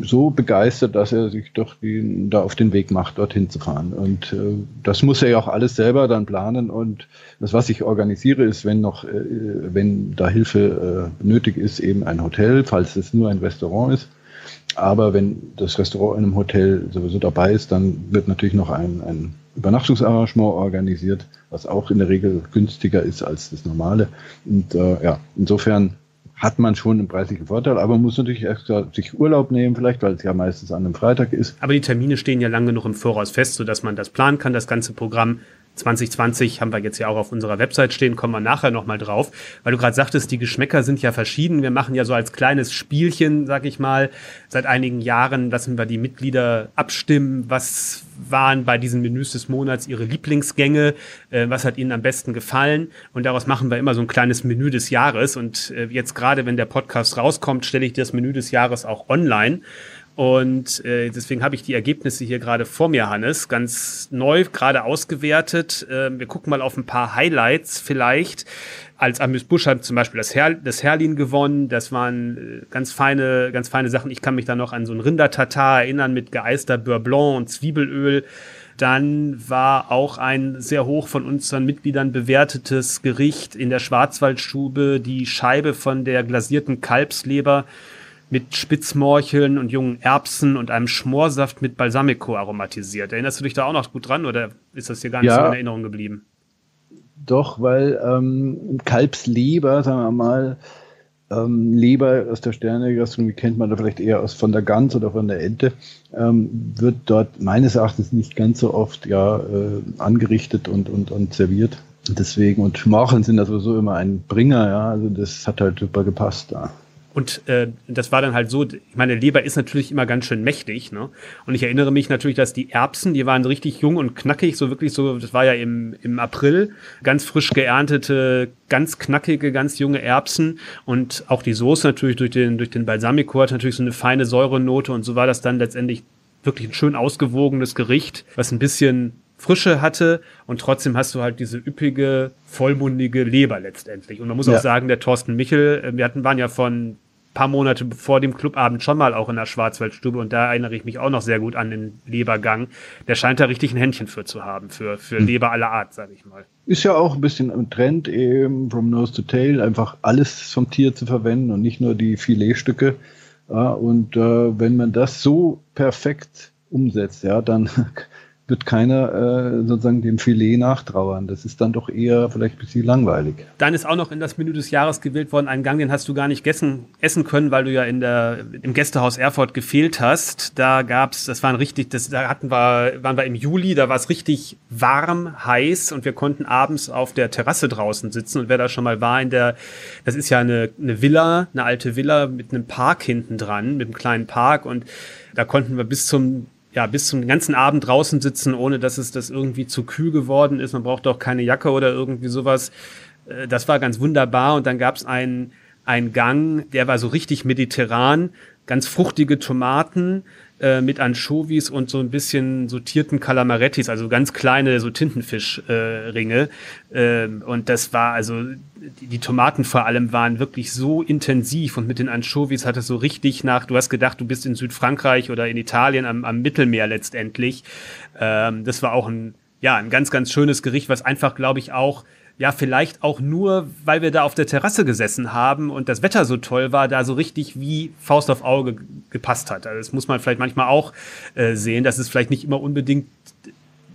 so begeistert, dass er sich doch die, da auf den Weg macht, dorthin zu fahren. Und äh, das muss er ja auch alles selber dann planen. Und das, was ich organisiere, ist, wenn noch, äh, wenn da Hilfe äh, nötig ist, eben ein Hotel, falls es nur ein Restaurant ist. Aber wenn das Restaurant in einem Hotel sowieso dabei ist, dann wird natürlich noch ein, ein Übernachtungsarrangement organisiert, was auch in der Regel günstiger ist als das normale. Und äh, ja, insofern hat man schon einen preislichen Vorteil, aber man muss natürlich erst sich Urlaub nehmen, vielleicht, weil es ja meistens an einem Freitag ist. Aber die Termine stehen ja lange genug im Voraus fest, sodass man das planen kann, das ganze Programm. 2020 haben wir jetzt ja auch auf unserer Website stehen, kommen wir nachher nochmal drauf, weil du gerade sagtest, die Geschmäcker sind ja verschieden. Wir machen ja so als kleines Spielchen, sag ich mal, seit einigen Jahren lassen wir die Mitglieder abstimmen, was waren bei diesen Menüs des Monats ihre Lieblingsgänge, äh, was hat ihnen am besten gefallen und daraus machen wir immer so ein kleines Menü des Jahres und äh, jetzt gerade, wenn der Podcast rauskommt, stelle ich das Menü des Jahres auch online. Und äh, deswegen habe ich die Ergebnisse hier gerade vor mir, Hannes, ganz neu gerade ausgewertet. Äh, wir gucken mal auf ein paar Highlights vielleicht. Als Amüs Busch hat zum Beispiel das, Her das Herlin gewonnen. Das waren äh, ganz feine, ganz feine Sachen. Ich kann mich da noch an so ein Rindertatar erinnern mit geeister Beurre Blanc und Zwiebelöl. Dann war auch ein sehr hoch von unseren Mitgliedern bewertetes Gericht in der Schwarzwaldstube die Scheibe von der glasierten Kalbsleber mit Spitzmorcheln und jungen Erbsen und einem Schmorsaft mit Balsamico aromatisiert. Erinnerst du dich da auch noch gut dran oder ist das hier gar nicht ja, so in Erinnerung geblieben? Doch, weil ähm, Kalbsleber, sagen wir mal, ähm, Leber aus der Sternegastronomie kennt man da vielleicht eher aus von der Gans oder von der Ente, ähm, wird dort meines Erachtens nicht ganz so oft ja äh, angerichtet und, und, und serviert. Deswegen, und Schmorcheln sind also so immer ein Bringer, ja, also das hat halt super gepasst da. Und äh, das war dann halt so, ich meine, Leber ist natürlich immer ganz schön mächtig, ne? Und ich erinnere mich natürlich, dass die Erbsen, die waren richtig jung und knackig, so wirklich so, das war ja im, im April, ganz frisch geerntete, ganz knackige, ganz junge Erbsen und auch die Soße natürlich durch den, durch den Balsamico hat natürlich so eine feine Säurenote und so war das dann letztendlich wirklich ein schön ausgewogenes Gericht, was ein bisschen Frische hatte und trotzdem hast du halt diese üppige, vollmundige Leber letztendlich. Und man muss ja. auch sagen, der Thorsten Michel, äh, wir hatten, waren ja von paar Monate vor dem Clubabend schon mal auch in der Schwarzwaldstube und da erinnere ich mich auch noch sehr gut an den Lebergang. Der scheint da richtig ein Händchen für zu haben, für, für hm. Leber aller Art, sage ich mal. Ist ja auch ein bisschen im Trend eben, from nose to tail, einfach alles vom Tier zu verwenden und nicht nur die Filetstücke. Ja, und äh, wenn man das so perfekt umsetzt, ja, dann wird keiner äh, sozusagen dem Filet nachtrauern. Das ist dann doch eher vielleicht ein bisschen langweilig. Dann ist auch noch in das Menü des Jahres gewählt worden, ein Gang, den hast du gar nicht gessen, essen können, weil du ja in der, im Gästehaus Erfurt gefehlt hast. Da gab's, das waren richtig, das, da hatten wir, waren wir im Juli, da war es richtig warm, heiß und wir konnten abends auf der Terrasse draußen sitzen und wer da schon mal war in der, das ist ja eine, eine Villa, eine alte Villa mit einem Park hinten dran, mit einem kleinen Park und da konnten wir bis zum ja, bis zum ganzen Abend draußen sitzen, ohne dass es das irgendwie zu kühl geworden ist. Man braucht auch keine Jacke oder irgendwie sowas. Äh, das war ganz wunderbar. Und dann gab es einen, einen Gang, der war so richtig mediterran, ganz fruchtige Tomaten, äh, mit Anchovies und so ein bisschen sortierten Calamarettis, also ganz kleine so Tintenfischringe. Äh, ähm, und das war also die, Tomaten vor allem waren wirklich so intensiv und mit den Anchovies hat es so richtig nach. Du hast gedacht, du bist in Südfrankreich oder in Italien am, am Mittelmeer letztendlich. Ähm, das war auch ein ja ein ganz ganz schönes Gericht, was einfach glaube ich auch ja, vielleicht auch nur, weil wir da auf der Terrasse gesessen haben und das Wetter so toll war, da so richtig wie Faust auf Auge gepasst hat. Also das muss man vielleicht manchmal auch äh, sehen, dass es vielleicht nicht immer unbedingt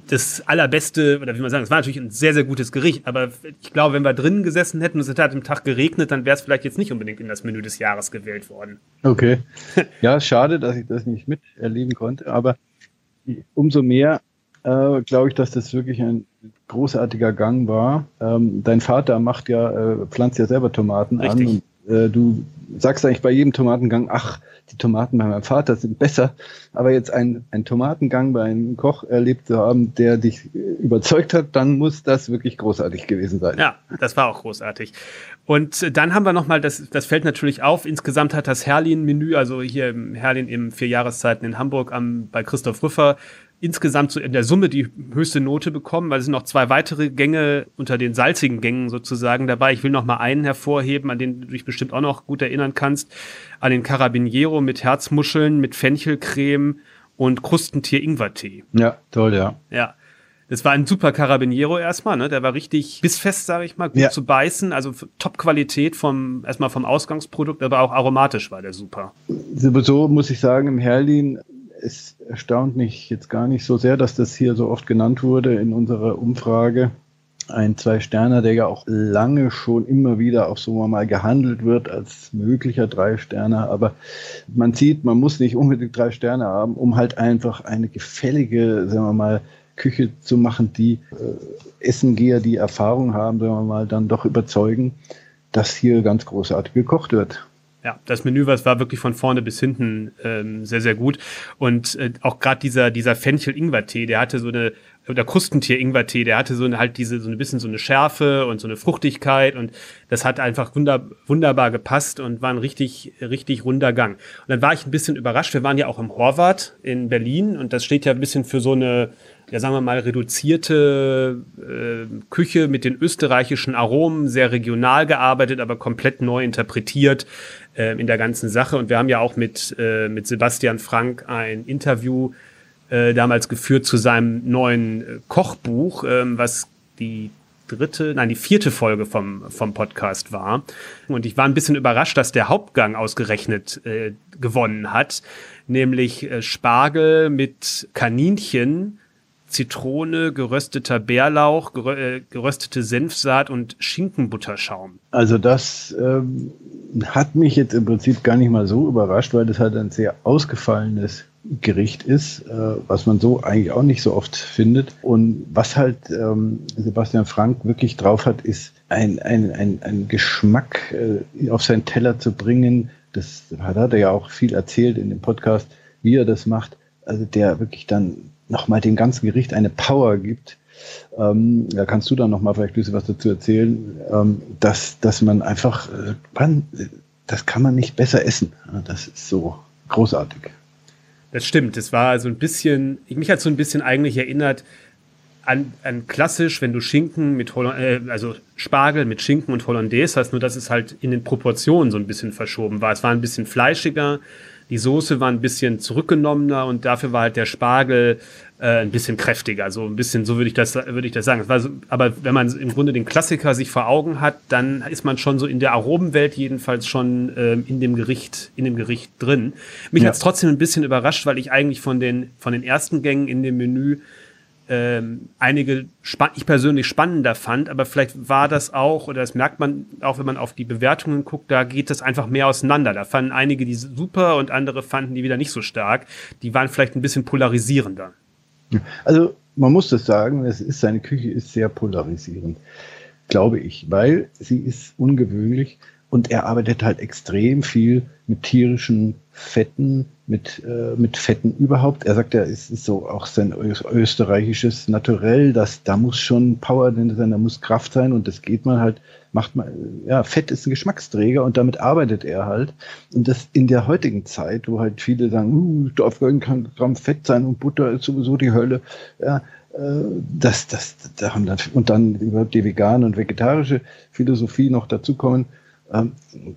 das allerbeste, oder wie man sagen, es war natürlich ein sehr, sehr gutes Gericht, aber ich glaube, wenn wir drinnen gesessen hätten und es hat am Tag geregnet, dann wäre es vielleicht jetzt nicht unbedingt in das Menü des Jahres gewählt worden. Okay. [laughs] Ja, schade, dass ich das nicht miterleben konnte, aber umso mehr äh, glaube ich, dass das wirklich ein großartiger Gang war. Ähm, dein Vater macht ja, äh, pflanzt ja selber Tomaten Richtig. an und äh, du sagst eigentlich bei jedem Tomatengang, ach, die Tomaten bei meinem Vater sind besser, aber jetzt ein, ein Tomatengang bei einem Koch erlebt zu haben, der dich überzeugt hat, dann muss das wirklich großartig gewesen sein. Ja, das war auch großartig. Und dann haben wir nochmal, das, das fällt natürlich auf, insgesamt hat das Herlin-Menü, also hier im Herlin im vier Jahreszeiten in Hamburg am, bei Christoph Rüffer, insgesamt so in der Summe die höchste Note bekommen, weil es sind noch zwei weitere Gänge unter den salzigen Gängen sozusagen dabei. Ich will noch mal einen hervorheben, an den du dich bestimmt auch noch gut erinnern kannst, an den Carabiniero mit Herzmuscheln, mit Fenchelcreme und Krustentier-Ingwertee. Ja, toll, ja. Ja. Das war ein super Carabiniero erstmal, ne? Der war richtig bissfest, sage ich mal, gut ja. zu beißen. Also Top-Qualität vom erstmal vom Ausgangsprodukt, aber auch aromatisch war der super. Sowieso muss ich sagen, im Herlin es erstaunt mich jetzt gar nicht so sehr, dass das hier so oft genannt wurde in unserer Umfrage. Ein Zwei-Sterner, der ja auch lange schon immer wieder auch so mal gehandelt wird als möglicher Drei-Sterner. Aber man sieht, man muss nicht unbedingt drei Sterne haben, um halt einfach eine gefällige, sagen wir mal, Küche zu machen, die äh, Essengeher, die Erfahrung haben, sagen wir mal, dann doch überzeugen, dass hier ganz großartig gekocht wird. Ja, das Menü was war wirklich von vorne bis hinten ähm, sehr, sehr gut. Und äh, auch gerade dieser, dieser Fenchel-Ingwer-Tee, der hatte so eine, oder Krustentier-Ingwer-Tee, der hatte so eine, halt diese, so ein bisschen so eine Schärfe und so eine Fruchtigkeit und das hat einfach wunder, wunderbar gepasst und war ein richtig, richtig runder Gang. Und dann war ich ein bisschen überrascht. Wir waren ja auch im Horvath in Berlin und das steht ja ein bisschen für so eine, ja sagen wir mal, reduzierte äh, Küche mit den österreichischen Aromen, sehr regional gearbeitet, aber komplett neu interpretiert äh, in der ganzen Sache. Und wir haben ja auch mit, äh, mit Sebastian Frank ein Interview äh, damals geführt zu seinem neuen äh, Kochbuch, äh, was die dritte, nein, die vierte Folge vom, vom Podcast war. Und ich war ein bisschen überrascht, dass der Hauptgang ausgerechnet äh, gewonnen hat, nämlich äh, Spargel mit Kaninchen Zitrone, gerösteter Bärlauch, äh, geröstete Senfsaat und Schinkenbutterschaum. Also das ähm, hat mich jetzt im Prinzip gar nicht mal so überrascht, weil das halt ein sehr ausgefallenes Gericht ist, äh, was man so eigentlich auch nicht so oft findet. Und was halt ähm, Sebastian Frank wirklich drauf hat, ist ein, ein, ein, ein Geschmack äh, auf seinen Teller zu bringen. Das hat er ja auch viel erzählt in dem Podcast, wie er das macht. Also der wirklich dann nochmal dem ganzen Gericht eine Power gibt. Ähm, da kannst du dann nochmal vielleicht ein bisschen was dazu erzählen, ähm, dass, dass man einfach, äh, man, das kann man nicht besser essen. Das ist so großartig. Das stimmt. Das war so ein bisschen, mich hat so ein bisschen eigentlich erinnert an, an klassisch, wenn du Schinken mit Holland, äh, also Spargel mit Schinken und Hollandaise hast, nur dass es halt in den Proportionen so ein bisschen verschoben war. Es war ein bisschen fleischiger, die Soße war ein bisschen zurückgenommener und dafür war halt der Spargel äh, ein bisschen kräftiger. So ein bisschen, so würde ich das, würde ich das sagen. So, aber wenn man im Grunde den Klassiker sich vor Augen hat, dann ist man schon so in der Aromenwelt jedenfalls schon ähm, in dem Gericht, in dem Gericht drin. Mich ja. hat es trotzdem ein bisschen überrascht, weil ich eigentlich von den, von den ersten Gängen in dem Menü ähm, einige ich persönlich spannender fand, aber vielleicht war das auch, oder das merkt man auch, wenn man auf die Bewertungen guckt, da geht das einfach mehr auseinander. Da fanden einige die super und andere fanden die wieder nicht so stark. Die waren vielleicht ein bisschen polarisierender. Also man muss das sagen, es ist, seine Küche ist sehr polarisierend, glaube ich, weil sie ist ungewöhnlich und er arbeitet halt extrem viel mit tierischen Fetten, mit, äh, mit Fetten überhaupt. Er sagt ja, es ist so auch sein österreichisches Naturell, dass da muss schon Power drin sein, da muss Kraft sein und das geht man halt, macht man, ja, Fett ist ein Geschmacksträger und damit arbeitet er halt. Und das in der heutigen Zeit, wo halt viele sagen, uh, darf kein Gramm Fett sein und Butter ist sowieso die Hölle, ja, äh, das, das, da haben dann, und dann überhaupt die vegane und vegetarische Philosophie noch dazukommen, Ähm,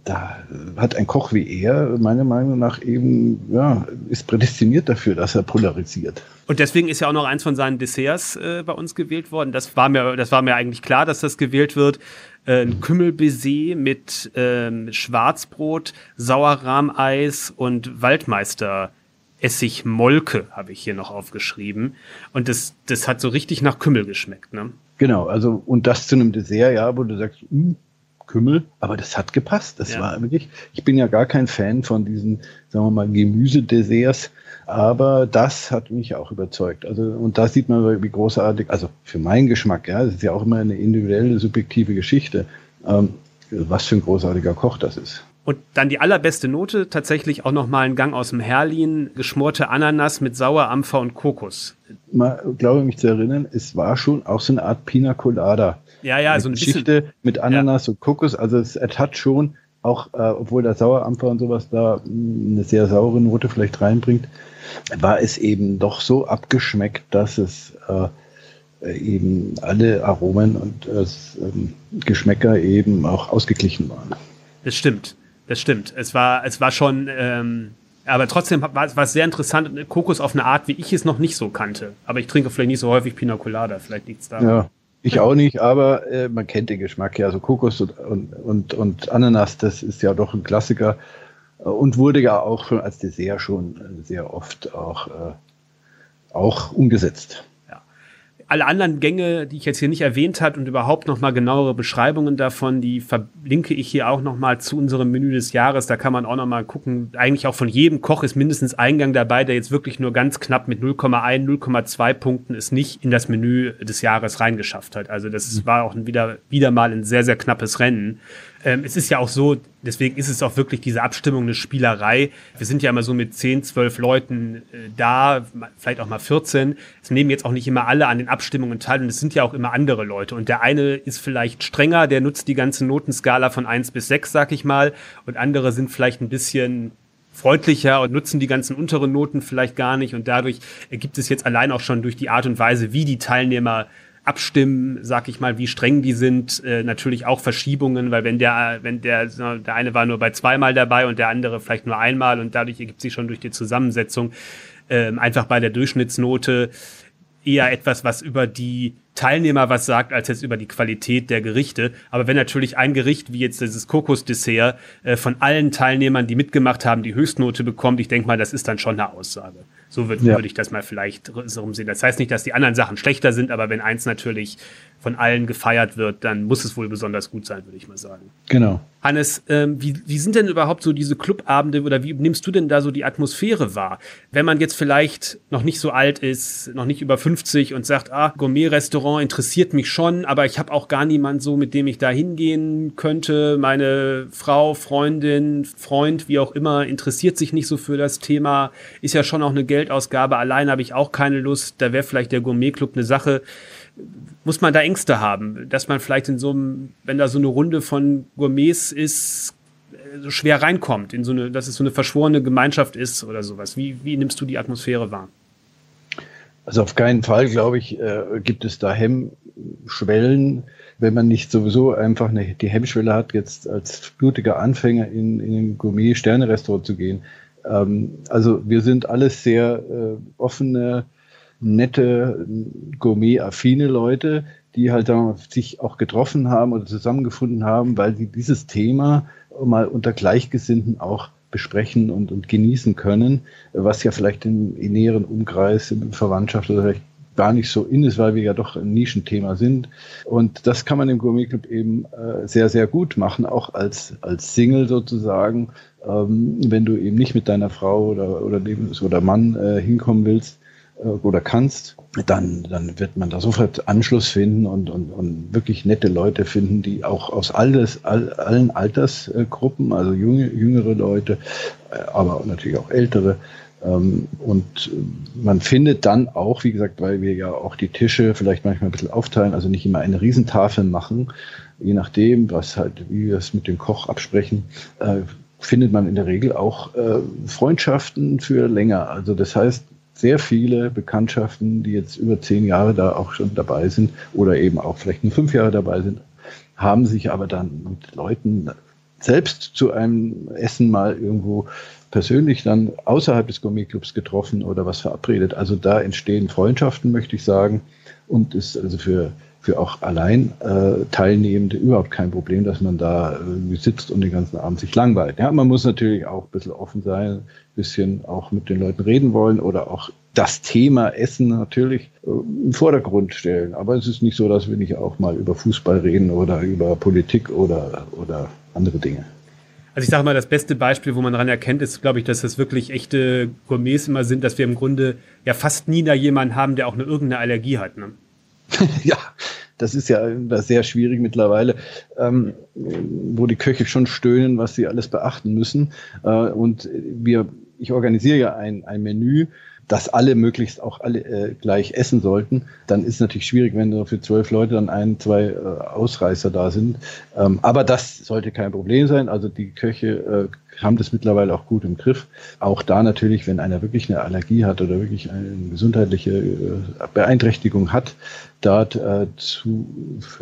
da hat ein Koch wie er meiner Meinung nach eben, ja, ist prädestiniert dafür, dass er polarisiert. Und deswegen ist ja auch noch eins von seinen Desserts äh, bei uns gewählt worden. Das war mir, das war mir eigentlich klar, dass das gewählt wird. Äh, ein Kümmelbaiser mit ähm, Schwarzbrot, Sauerrahmeis und Waldmeister. Essig Molke habe ich hier noch aufgeschrieben. Und das, das hat so richtig nach Kümmel geschmeckt, ne? Genau, also und das zu einem Dessert, ja, wo du sagst, mh, hm, Kümmel, aber das hat gepasst. Das ja. war wirklich, ich bin ja gar kein Fan von diesen, sagen wir mal, Gemüsedesserts, aber das hat mich auch überzeugt. Also, und da sieht man, wie großartig, also für meinen Geschmack, ja, es ist ja auch immer eine individuelle, subjektive Geschichte, ähm, was für ein großartiger Koch das ist. Und dann die allerbeste Note, tatsächlich auch nochmal ein Gang aus dem Herlin, geschmorte Ananas mit Sauerampfer und Kokos. Mal, glaube mich zu erinnern, es war schon auch so eine Art Pina Colada. Ja, ja, so eine Geschichte bisschen, mit Ananas ja. und Kokos. Also es, es hat schon, auch äh, obwohl der Sauerampfer und sowas da mm, eine sehr saure Note vielleicht reinbringt, war es eben doch so abgeschmeckt, dass es äh, eben alle Aromen und äh, Geschmäcker eben auch ausgeglichen waren. Das stimmt. Das stimmt. Es war, es war schon, ähm, aber trotzdem war, war es sehr interessant. Kokos auf eine Art, wie ich es noch nicht so kannte. Aber ich trinke vielleicht nicht so häufig Pina Colada. Vielleicht liegt es da. Ja, ich auch nicht, aber äh, man kennt den Geschmack ja. Also Kokos und, und, und, und Ananas, das ist ja doch ein Klassiker und wurde ja auch schon als Dessert schon sehr oft auch, äh, auch umgesetzt alle anderen Gänge, die ich jetzt hier nicht erwähnt habe und überhaupt noch mal genauere Beschreibungen davon, die verlinke ich hier auch noch mal zu unserem Menü des Jahres. Da kann man auch noch mal gucken. Eigentlich auch von jedem Koch ist mindestens ein Gang dabei, der jetzt wirklich nur ganz knapp mit 0,1, 0,2 Punkten es nicht in das Menü des Jahres reingeschafft hat. Also das mhm. war auch wieder, wieder mal ein sehr, sehr knappes Rennen. Ähm, es ist ja auch so, deswegen ist es auch wirklich diese Abstimmung eine Spielerei. Wir sind ja immer so mit 10, 12 Leuten äh, da, vielleicht auch mal 14. Es nehmen jetzt auch nicht immer alle an den Abstimmungen teil und es sind ja auch immer andere Leute. Und der eine ist vielleicht strenger, der nutzt die ganze Notenskala von 1 bis 6, sag ich mal. Und andere sind vielleicht ein bisschen freundlicher und nutzen die ganzen unteren Noten vielleicht gar nicht. Und dadurch ergibt es jetzt allein auch schon durch die Art und Weise, wie die Teilnehmer abstimmen, sag ich mal, wie streng die sind, äh, natürlich auch Verschiebungen, weil wenn der, wenn der, der eine war nur bei zweimal dabei und der andere vielleicht nur einmal und dadurch ergibt sich schon durch die Zusammensetzung äh, einfach bei der Durchschnittsnote eher etwas, was über die Teilnehmer was sagt, als jetzt über die Qualität der Gerichte. Aber wenn natürlich ein Gericht wie jetzt dieses Kokosdessert äh, von allen Teilnehmern, die mitgemacht haben, die Höchstnote bekommt, ich denke mal, das ist dann schon eine Aussage. So würde ja. würd ich das mal vielleicht so rumsehen. Das heißt nicht, dass die anderen Sachen schlechter sind, aber wenn eins natürlich von allen gefeiert wird, dann muss es wohl besonders gut sein, würde ich mal sagen. Genau. Hannes, ähm, wie, wie sind denn überhaupt so diese Clubabende oder wie nimmst du denn da so die Atmosphäre wahr? Wenn man jetzt vielleicht noch nicht so alt ist, noch nicht über 50 und sagt, ah, Gourmet-Restaurant interessiert mich schon, aber ich habe auch gar niemand so, mit dem ich da hingehen könnte. Meine Frau, Freundin, Freund, wie auch immer, interessiert sich nicht so für das Thema, ist ja schon auch eine Geldausgabe. Allein habe ich auch keine Lust. Da wäre vielleicht der Gourmet-Club eine Sache muss man da Ängste haben, dass man vielleicht in so einem, wenn da so eine Runde von Gourmets ist, äh, so schwer reinkommt, in so eine, dass es so eine verschworene Gemeinschaft ist oder sowas. Wie, wie nimmst du die Atmosphäre wahr? Also auf keinen Fall, glaube ich, äh, gibt es da Hemmschwellen, wenn man nicht sowieso einfach eine, die Hemmschwelle hat, jetzt als blutiger Anfänger in, in ein Gourmet-Sterne-Restaurant zu gehen. Ähm, also wir sind alles sehr äh, offene, nette, gourmet-affine Leute, die halt wir, sich auch getroffen haben oder zusammengefunden haben, weil sie dieses Thema mal unter Gleichgesinnten auch besprechen und, und genießen können, was ja vielleicht im, im näheren Umkreis, in Verwandtschaft oder vielleicht gar nicht so in ist, weil wir ja doch ein Nischenthema sind. Und das kann man im Gourmet Club eben äh, sehr, sehr gut machen, auch als, als Single sozusagen. Ähm, wenn du eben nicht mit deiner Frau oder, oder, oder Mann äh, hinkommen willst, oder kannst, dann, dann wird man da sofort Anschluss finden und, und, und wirklich nette Leute finden, die auch aus alles, all, allen Altersgruppen, also junge, jüngere Leute, äh, aber natürlich auch ältere. Ähm, und man findet dann auch, wie gesagt, weil wir ja auch die Tische vielleicht manchmal ein bisschen aufteilen, also nicht immer eine Riesentafel machen, je nachdem, was halt, wie wir es mit dem Koch absprechen, äh, findet man in der Regel auch Freundschaften für länger. Also das heißt, sehr viele Bekanntschaften, die jetzt über zehn Jahre da auch schon dabei sind oder eben auch vielleicht nur fünf Jahre dabei sind, haben sich aber dann mit Leuten selbst zu einem Essen mal irgendwo persönlich dann außerhalb des Gourmetclubs getroffen oder was verabredet. Also da entstehen Freundschaften, möchte ich sagen. Und ist also für, für auch allein äh, Teilnehmende überhaupt kein Problem, dass man da äh, sitzt und den ganzen Abend sich langweilt. Ja, man muss natürlich auch ein bisschen offen sein, ein bisschen auch mit den Leuten reden wollen oder auch das Thema Essen natürlich äh, im Vordergrund stellen. Aber es ist nicht so, dass wir nicht auch mal über Fußball reden oder über Politik oder, oder andere Dinge. Also ich sage mal, das beste Beispiel, wo man daran erkennt, ist, glaube ich, dass das wirklich echte Gourmets immer sind, dass wir im Grunde ja fast nie da jemanden haben, der auch eine irgendeine Allergie hat. Ne? [laughs] ja, das ist ja sehr schwierig mittlerweile, ähm, wo die Köche schon stöhnen, was sie alles beachten müssen. Äh, und wir, ich organisiere ja ein, ein Menü, dass alle möglichst auch alle äh, gleich essen sollten, dann ist natürlich schwierig, wenn nur für zwölf Leute dann ein, zwei äh, Ausreißer da sind. Ähm, aber das sollte kein Problem sein. Also die Köche äh, haben das mittlerweile auch gut im Griff. Auch da natürlich, wenn einer wirklich eine Allergie hat oder wirklich eine gesundheitliche äh, Beeinträchtigung hat, dort äh, zu,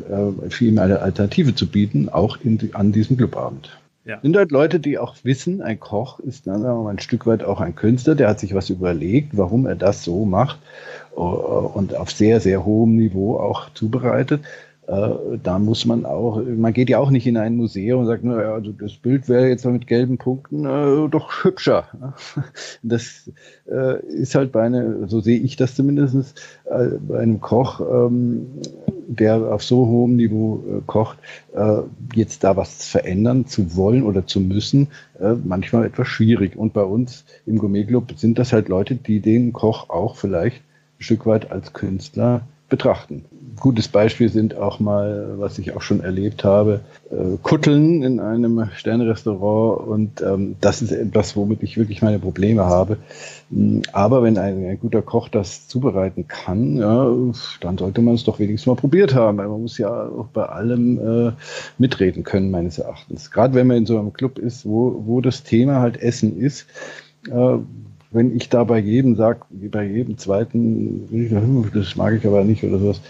äh, für ihn eine Alternative zu bieten, auch in, an diesem Clubabend. Ja. Sind halt Leute, die auch wissen, ein Koch ist dann sagen ein Stück weit auch ein Künstler, der hat sich was überlegt, warum er das so macht äh, und auf sehr, sehr hohem Niveau auch zubereitet. Äh, da muss man auch, man geht ja auch nicht in ein Museum und sagt, naja, also das Bild wäre jetzt mit gelben Punkten äh, doch hübscher. [laughs] Das äh, ist halt bei einer, so sehe ich das zumindest, äh, bei einem Koch, ähm, der auf so hohem Niveau äh, kocht, äh, jetzt da was verändern zu wollen oder zu müssen, manchmal etwas schwierig. Und bei uns im Gourmet-Club sind das halt Leute, die den Koch auch vielleicht ein Stück weit als Künstler betrachten. Gutes Beispiel sind auch mal, was ich auch schon erlebt habe, äh, Kutteln in einem Sternrestaurant und ähm, das ist etwas, womit ich wirklich meine Probleme habe. Mm, aber wenn ein, ein, guter Koch das zubereiten kann, ja, dann sollte man es doch wenigstens mal probiert haben. Man muss ja auch bei allem äh, mitreden können, meines Erachtens. Gerade wenn man in so einem Club ist, wo, wo das Thema halt Essen ist, äh, wenn ich da bei jedem sage, bei jedem zweiten, das mag ich aber nicht oder sowas,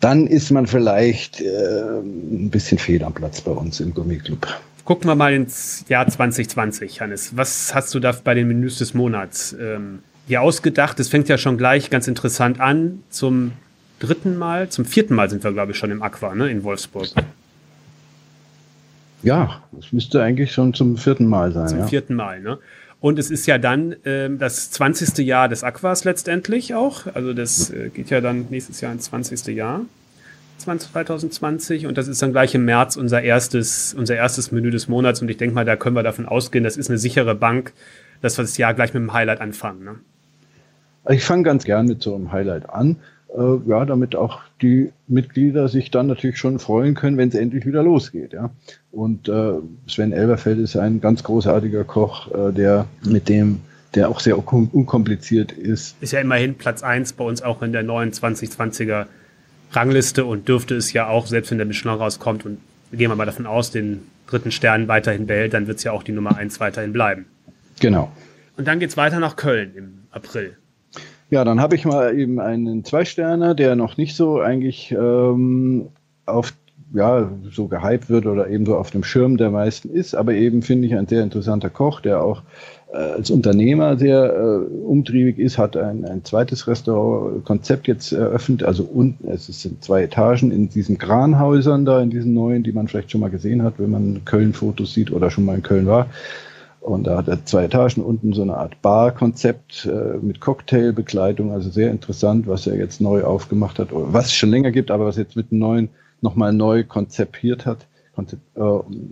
dann ist man vielleicht äh, ein bisschen fehl am Platz bei uns im Gummiclub. Gucken wir mal ins Jahr 2020, Hannes. Was hast du da bei den Menüs des Monats ähm, hier ausgedacht? Es fängt ja schon gleich ganz interessant an. Zum dritten Mal, zum vierten Mal sind wir, glaube ich, schon im Aqua, ne, in Wolfsburg. Ja, das müsste eigentlich schon zum vierten Mal sein. Zum ja. vierten Mal, ne? Und es ist ja dann ähm, das 20. Jahr des Aquas letztendlich auch. Also das äh, geht ja dann nächstes Jahr ins 20. Jahr. 2020 und das ist dann gleich im März unser erstes, unser erstes Menü des Monats und ich denke mal, da können wir davon ausgehen, das ist eine sichere Bank, dass wir das Jahr gleich mit dem Highlight anfangen. Ne? Ich fange ganz gern mit so einem Highlight an äh, ja, damit auch die Mitglieder sich dann natürlich schon freuen können, wenn es endlich wieder losgeht. Ja. Und äh, Sven Elberfeld ist ein ganz großartiger Koch, äh, der mit dem der auch sehr unkompliziert ist. Ist ja immerhin Platz 1 bei uns auch in der neuen 2020er Rangliste und dürfte es ja auch, selbst wenn der Michelin rauskommt und gehen wir mal davon aus, den dritten Stern weiterhin behält, dann wird es ja auch die Nummer 1 weiterhin bleiben. Genau. Und dann geht es weiter nach Köln im April. Ja, dann habe ich mal eben einen Zwei-Sterner, der noch nicht so eigentlich ähm, auf ja, so gehypt wird oder eben so auf dem Schirm der meisten ist, aber eben finde ich ein sehr interessanter Koch, der auch äh, als Unternehmer sehr äh, umtriebig ist, hat ein, ein zweites Restaurantkonzept jetzt eröffnet, also unten, es sind zwei Etagen in diesen Kranhäusern da, in diesen neuen, die man vielleicht schon mal gesehen hat, wenn man Köln-Fotos sieht oder schon mal in Köln war. Und da hat er zwei Etagen unten so eine Art Bar-Konzept äh, mit Cocktailbegleitung, also sehr interessant, was er jetzt neu aufgemacht hat, oder was es schon länger gibt, aber was jetzt mit einem neuen nochmal neu konzipiert hat, konzep äh,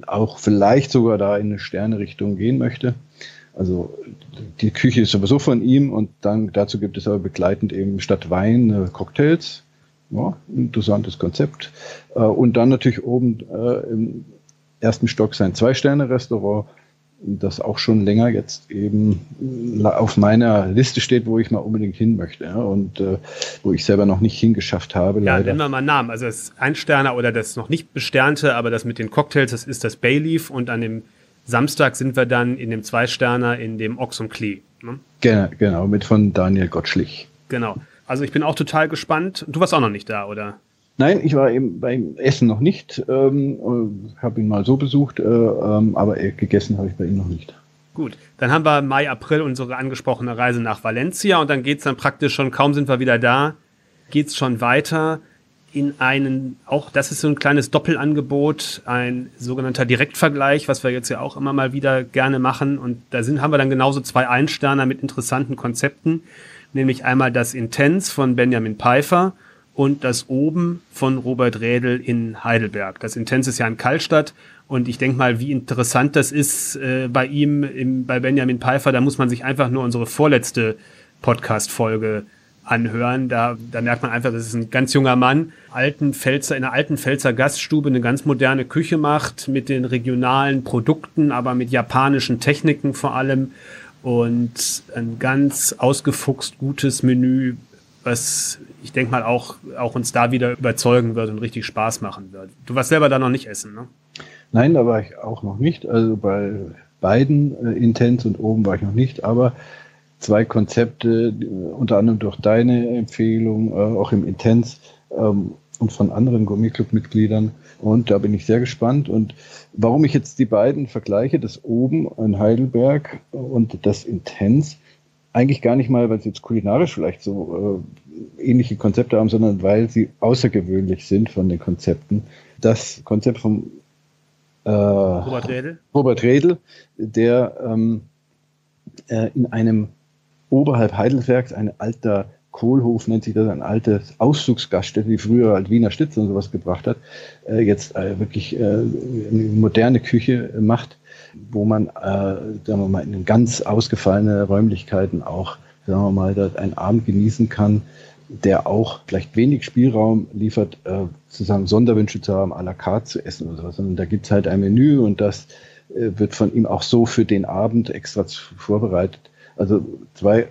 auch vielleicht sogar da in eine Sternerichtung gehen möchte. Also die Küche ist sowieso von ihm und dann dazu gibt es aber begleitend eben statt Wein äh, Cocktails. Ja, interessantes Konzept. Äh, und dann natürlich oben äh, im ersten Stock sein Zwei-Sterne-Restaurant das auch schon länger jetzt eben auf meiner Liste steht, wo ich mal unbedingt hin möchte ja, und äh, wo ich selber noch nicht hingeschafft habe. Ja, leider. nennen wir mal einen Namen. Also das Einsterner oder das noch nicht besternte, aber das mit den Cocktails, das ist das Bayleaf und an dem Samstag sind wir dann in dem Zweisterner in dem Ochs und Klee. Ne? Genau, genau, mit von Daniel Gottschlich. Genau. Also ich bin auch total gespannt. Du warst auch noch nicht da, oder? Nein, ich war eben beim Essen noch nicht. Ähm, habe ihn mal so besucht, äh, ähm, aber gegessen habe ich bei ihm noch nicht. Gut, dann haben wir Mai, April unsere angesprochene Reise nach Valencia und dann geht es dann praktisch schon, kaum sind wir wieder da, geht es schon weiter in einen, auch das ist so ein kleines Doppelangebot, ein sogenannter Direktvergleich, was wir jetzt ja auch immer mal wieder gerne machen. Und da sind, haben wir dann genauso zwei Einsterner mit interessanten Konzepten, nämlich einmal das Intense von Benjamin Pfeiffer und das Oben von Robert Rädel in Heidelberg. Das Intense ist ja in Kallstadt und ich denke mal, wie interessant das ist äh, bei ihm, im, bei Benjamin Pfeiffer, da muss man sich einfach nur unsere vorletzte Podcast-Folge anhören. Da, da merkt man einfach, das ist ein ganz junger Mann, alten Pfälzer, in einer alten Pfälzer Gaststube eine ganz moderne Küche macht, mit den regionalen Produkten, aber mit japanischen Techniken vor allem. Und ein ganz ausgefuchst gutes Menü, was ich denke mal auch, auch uns da wieder überzeugen wird und richtig Spaß machen wird. Du warst selber da noch nicht essen, ne? Nein, da war ich auch noch nicht. Also bei beiden äh, Intens und oben war ich noch nicht, aber zwei Konzepte, unter anderem durch deine Empfehlung, äh, auch im Intens ähm, und von anderen Gourmet-Club-Mitgliedern. Und da bin ich sehr gespannt. Und warum ich jetzt die beiden vergleiche, das oben in Heidelberg und das Intens, eigentlich gar nicht mal, weil sie jetzt kulinarisch vielleicht so äh, ähnliche Konzepte haben, sondern weil sie außergewöhnlich sind von den Konzepten. Das Konzept von äh, Robert Redl, Robert Redl der ähm, äh, in einem oberhalb Heidelbergs ein alter Kohlhof nennt sich das, ein altes Ausflugsgaststätte, die früher halt Wiener Stütze und sowas gebracht hat, äh, jetzt äh, wirklich äh, eine moderne Küche macht, wo man, äh, sagen wir mal, in ganz ausgefallene Räumlichkeiten auch, sagen wir mal, dort einen Abend genießen kann, der auch vielleicht wenig Spielraum liefert, äh, sozusagen Sonderwünsche zu haben, à la carte zu essen oder sowas, sondern da gibt's halt ein Menü und das äh, wird von ihm auch so für den Abend extra vorbereitet. Also zwei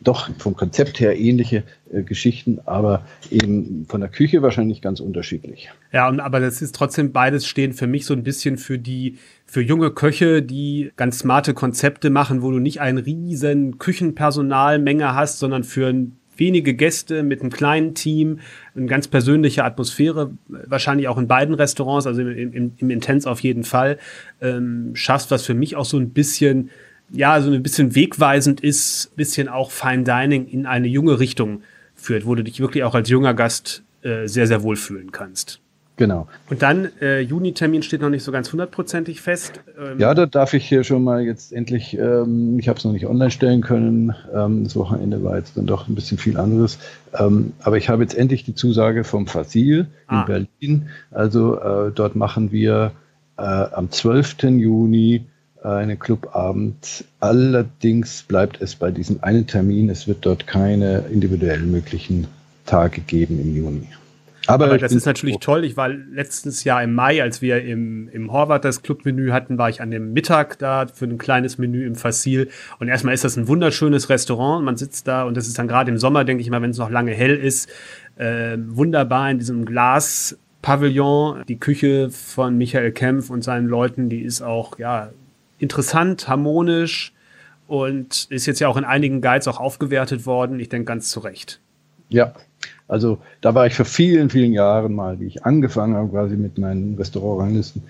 doch vom Konzept her ähnliche äh, Geschichten, aber eben von der Küche wahrscheinlich ganz unterschiedlich. Ja, und, aber das ist trotzdem beides stehen für mich so ein bisschen für die für junge Köche, die ganz smarte Konzepte machen, wo du nicht einen riesen Küchenpersonalmenge hast, sondern für wenige Gäste mit einem kleinen Team, eine ganz persönliche Atmosphäre, wahrscheinlich auch in beiden Restaurants, also im, im, im Intens auf jeden Fall, ähm, schaffst, was für mich auch so ein bisschen ja, so ein bisschen wegweisend ist, bisschen auch Fine Dining in eine junge Richtung führt, wo du dich wirklich auch als junger Gast äh, sehr, sehr wohl fühlen kannst. Genau. Und dann, äh, Juni-Termin steht noch nicht so ganz hundertprozentig fest. Ähm ja, da darf ich hier schon mal jetzt endlich, ähm, ich habe es noch nicht online stellen können, ähm, das Wochenende war jetzt dann doch ein bisschen viel anderes, ähm, aber ich habe jetzt endlich die Zusage vom Fasil ah. in Berlin. Also äh, dort machen wir äh, am 12. Juni einen Clubabend. Allerdings bleibt es bei diesem einen Termin. Es wird dort keine individuell möglichen Tage geben im Juni. Aber, Aber das ist natürlich toll. Ich war letztens Jahr im Mai, als wir im, im Horvath das Clubmenü hatten, war ich an dem Mittag da für ein kleines Menü im Fassil. Und erstmal ist das ein wunderschönes Restaurant. Man sitzt da und das ist dann gerade im Sommer, denke ich mal, wenn es noch lange hell ist, äh, wunderbar in diesem Glas Pavillon. Die Küche von Michael Kempf und seinen Leuten, die ist auch, ja, interessant, harmonisch und ist jetzt ja auch in einigen Guides auch aufgewertet worden. Ich denke ganz zu Recht. Ja, also da war ich vor vielen, vielen Jahren mal, wie ich angefangen habe, quasi mit meinen Restaurantranglisten.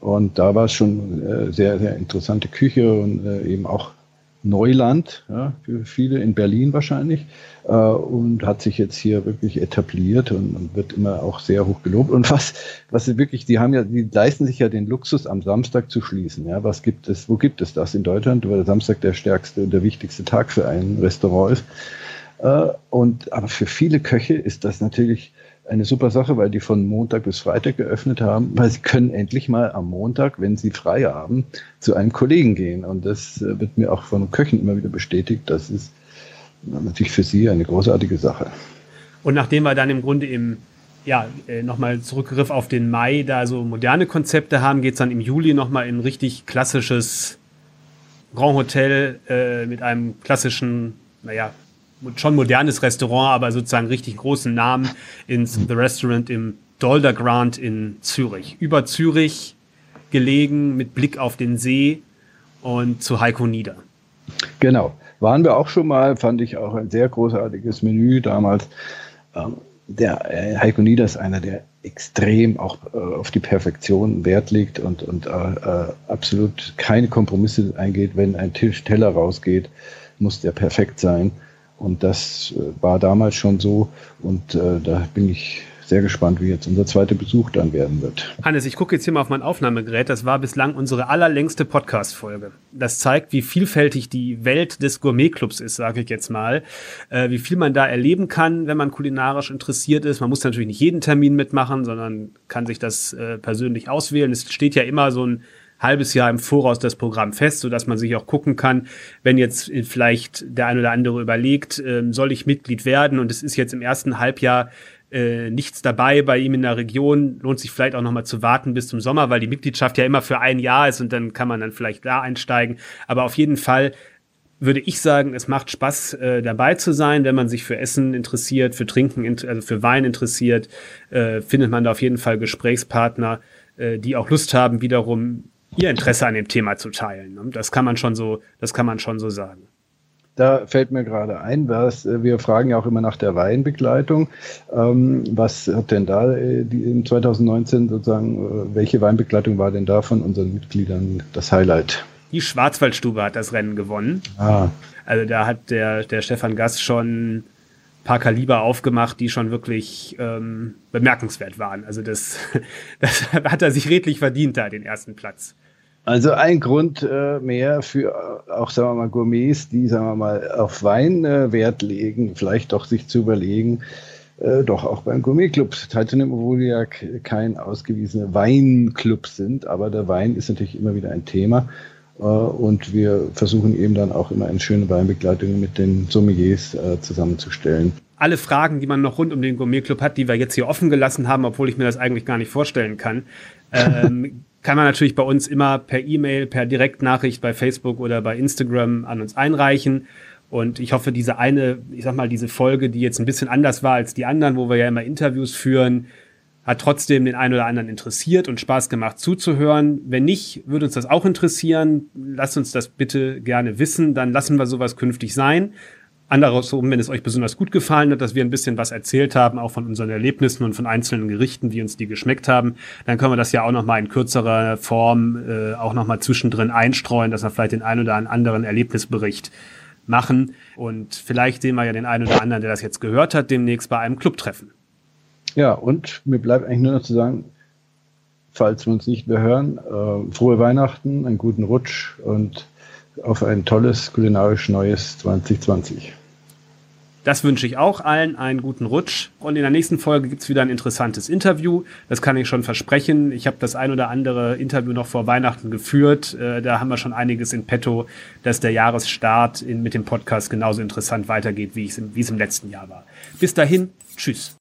Und da war es schon äh, sehr, sehr interessante Küche und äh, eben auch Neuland, ja, für viele in Berlin wahrscheinlich, äh, und hat sich jetzt hier wirklich etabliert und, und, wird immer auch sehr hoch gelobt. Und was, was sie wirklich, die haben ja, die leisten sich ja den Luxus, am Samstag zu schließen. Ja, was gibt es, wo gibt es das in Deutschland, weil der Samstag der stärkste und der wichtigste Tag für ein Restaurant ist. Äh, und aber für viele Köche ist das natürlich eine super Sache, weil die von Montag bis Freitag geöffnet haben, weil sie können endlich mal am Montag, wenn sie frei haben, zu einem Kollegen gehen. Und das äh, wird mir auch von Köchen immer wieder bestätigt. Das ist natürlich für sie eine großartige Sache. Und nachdem wir dann im Grunde im ja, äh, nochmal Zurückgriff auf den Mai, da so moderne Konzepte haben, geht es dann im Juli nochmal in ein richtig klassisches Grand Hotel äh, mit einem klassischen, naja, schon modernes Restaurant, aber sozusagen richtig großen Namen ins The Restaurant im Dolder Grant in Zürich. Über Zürich gelegen mit Blick auf den See und zu Heiko Nieder. Genau. Waren wir auch schon mal, fand ich auch ein sehr großartiges Menü damals. Ähm, der äh, Heiko Nieder ist einer, der extrem auch äh, auf die Perfektion Wert legt und, und äh, absolut keine Kompromisse eingeht. Wenn ein Tisch Teller rausgeht, muss der perfekt sein. Und das äh, war damals schon so. Und äh, da bin ich sehr gespannt, wie jetzt unser zweiter Besuch dann werden wird. Hannes, ich gucke jetzt hier mal auf mein Aufnahmegerät. Das war bislang unsere allerlängste Podcast-Folge. Das zeigt, wie vielfältig die Welt des Gourmetclubs ist, sage ich jetzt mal. Äh, wie viel man da erleben kann, wenn man kulinarisch interessiert ist. Man muss natürlich nicht jeden Termin mitmachen, sondern kann sich das äh, persönlich auswählen. Es steht ja immer so ein halbes Jahr im Voraus das Programm fest, so dass man sich auch gucken kann, wenn jetzt vielleicht der ein oder andere überlegt, äh, soll ich Mitglied werden? Und es ist jetzt im ersten Halbjahr äh, nichts dabei bei ihm in der Region, lohnt sich vielleicht auch noch mal zu warten bis zum Sommer, weil die Mitgliedschaft ja immer für ein Jahr ist und dann kann man dann vielleicht da einsteigen. Aber auf jeden Fall würde ich sagen, es macht Spaß, äh, dabei zu sein, wenn man sich für Essen interessiert, für Trinken, also für Wein interessiert, äh, findet man da auf jeden Fall Gesprächspartner, äh, die auch Lust haben, wiederum ihr Interesse an dem Thema zu teilen. Ne? Das kann man schon so, das kann man schon so sagen. Da fällt mir gerade ein, was äh, wir fragen ja auch immer nach der Weinbegleitung. Ähm, was hat denn da äh, die, in 2019 sozusagen, äh, welche Weinbegleitung war denn da von unseren Mitgliedern das Highlight? Die Schwarzwaldstube hat das Rennen gewonnen. Ah. Also da hat der, der Stefan Gass schon ein paar Kaliber aufgemacht, die schon wirklich ähm, bemerkenswert waren. Also das, [laughs] das hat er sich redlich verdient da, den ersten Platz. Also ein Grund äh, mehr für äh, auch, sagen wir mal, Gourmets, die, sagen wir mal, auf Wein äh, Wert legen, vielleicht doch sich zu überlegen, äh, doch auch beim Gourmetclub teilzunehmen, obwohl wir ja kein ausgewiesener Weinclub sind, aber der Wein ist natürlich immer wieder ein Thema. Äh, und wir versuchen eben dann auch immer eine schöne Weinbegleitung mit den Sommeliers äh, zusammenzustellen alle Fragen, die man noch rund um den Gourmetclub hat, die wir jetzt hier offen gelassen haben, obwohl ich mir das eigentlich gar nicht vorstellen kann, [laughs] ähm, kann man natürlich bei uns immer per E-Mail, per Direktnachricht bei Facebook oder bei Instagram an uns einreichen. Und ich hoffe, diese eine, ich sag mal, diese Folge, die jetzt ein bisschen anders war als die anderen, wo wir ja immer Interviews führen, hat trotzdem den einen oder anderen interessiert und Spaß gemacht zuzuhören. Wenn nicht, würde uns das auch interessieren. Lasst uns das bitte gerne wissen. Dann lassen wir sowas künftig sein. Andersrum, wenn es euch besonders gut gefallen hat, dass wir ein bisschen was erzählt haben, auch von unseren Erlebnissen und von einzelnen Gerichten, wie uns die geschmeckt haben, dann können wir das ja auch noch mal in kürzerer Form äh, auch noch mal zwischendrin einstreuen, dass wir vielleicht den einen oder anderen Erlebnisbericht machen. Und vielleicht sehen wir ja den einen oder anderen, der das jetzt gehört hat, demnächst bei einem Clubtreffen. Ja, und mir bleibt eigentlich nur noch zu sagen, falls wir uns nicht mehr hören, äh, frohe Weihnachten, einen guten Rutsch und auf ein tolles kulinarisch neues 2020. Das wünsche ich auch allen einen guten Rutsch. Und in der nächsten Folge gibt es wieder ein interessantes Interview. Das kann ich schon versprechen. Ich habe das ein oder andere Interview noch vor Weihnachten geführt. Äh, da haben wir schon einiges in petto, dass der Jahresstart in, mit dem Podcast genauso interessant weitergeht, wie es im letzten Jahr war. Bis dahin, tschüss.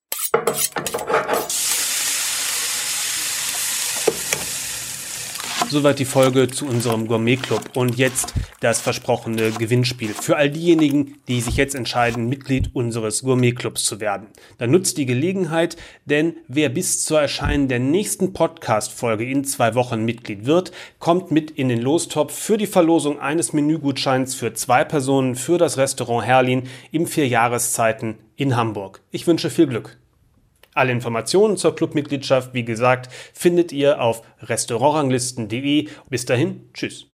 Soweit die Folge zu unserem Gourmet Club und jetzt das versprochene Gewinnspiel für all diejenigen, die sich jetzt entscheiden, Mitglied unseres Gourmet Clubs zu werden. Dann nutzt die Gelegenheit, denn wer bis zur Erscheinen der nächsten Podcast-Folge in zwei Wochen Mitglied wird, kommt mit in den Lostopf für die Verlosung eines Menügutscheins für zwei Personen für das Restaurant Herlin im Vierjahreszeiten in Hamburg. Ich wünsche viel Glück. Alle Informationen zur Clubmitgliedschaft, wie gesagt, findet ihr auf restaurantranglisten.de. Bis dahin, tschüss.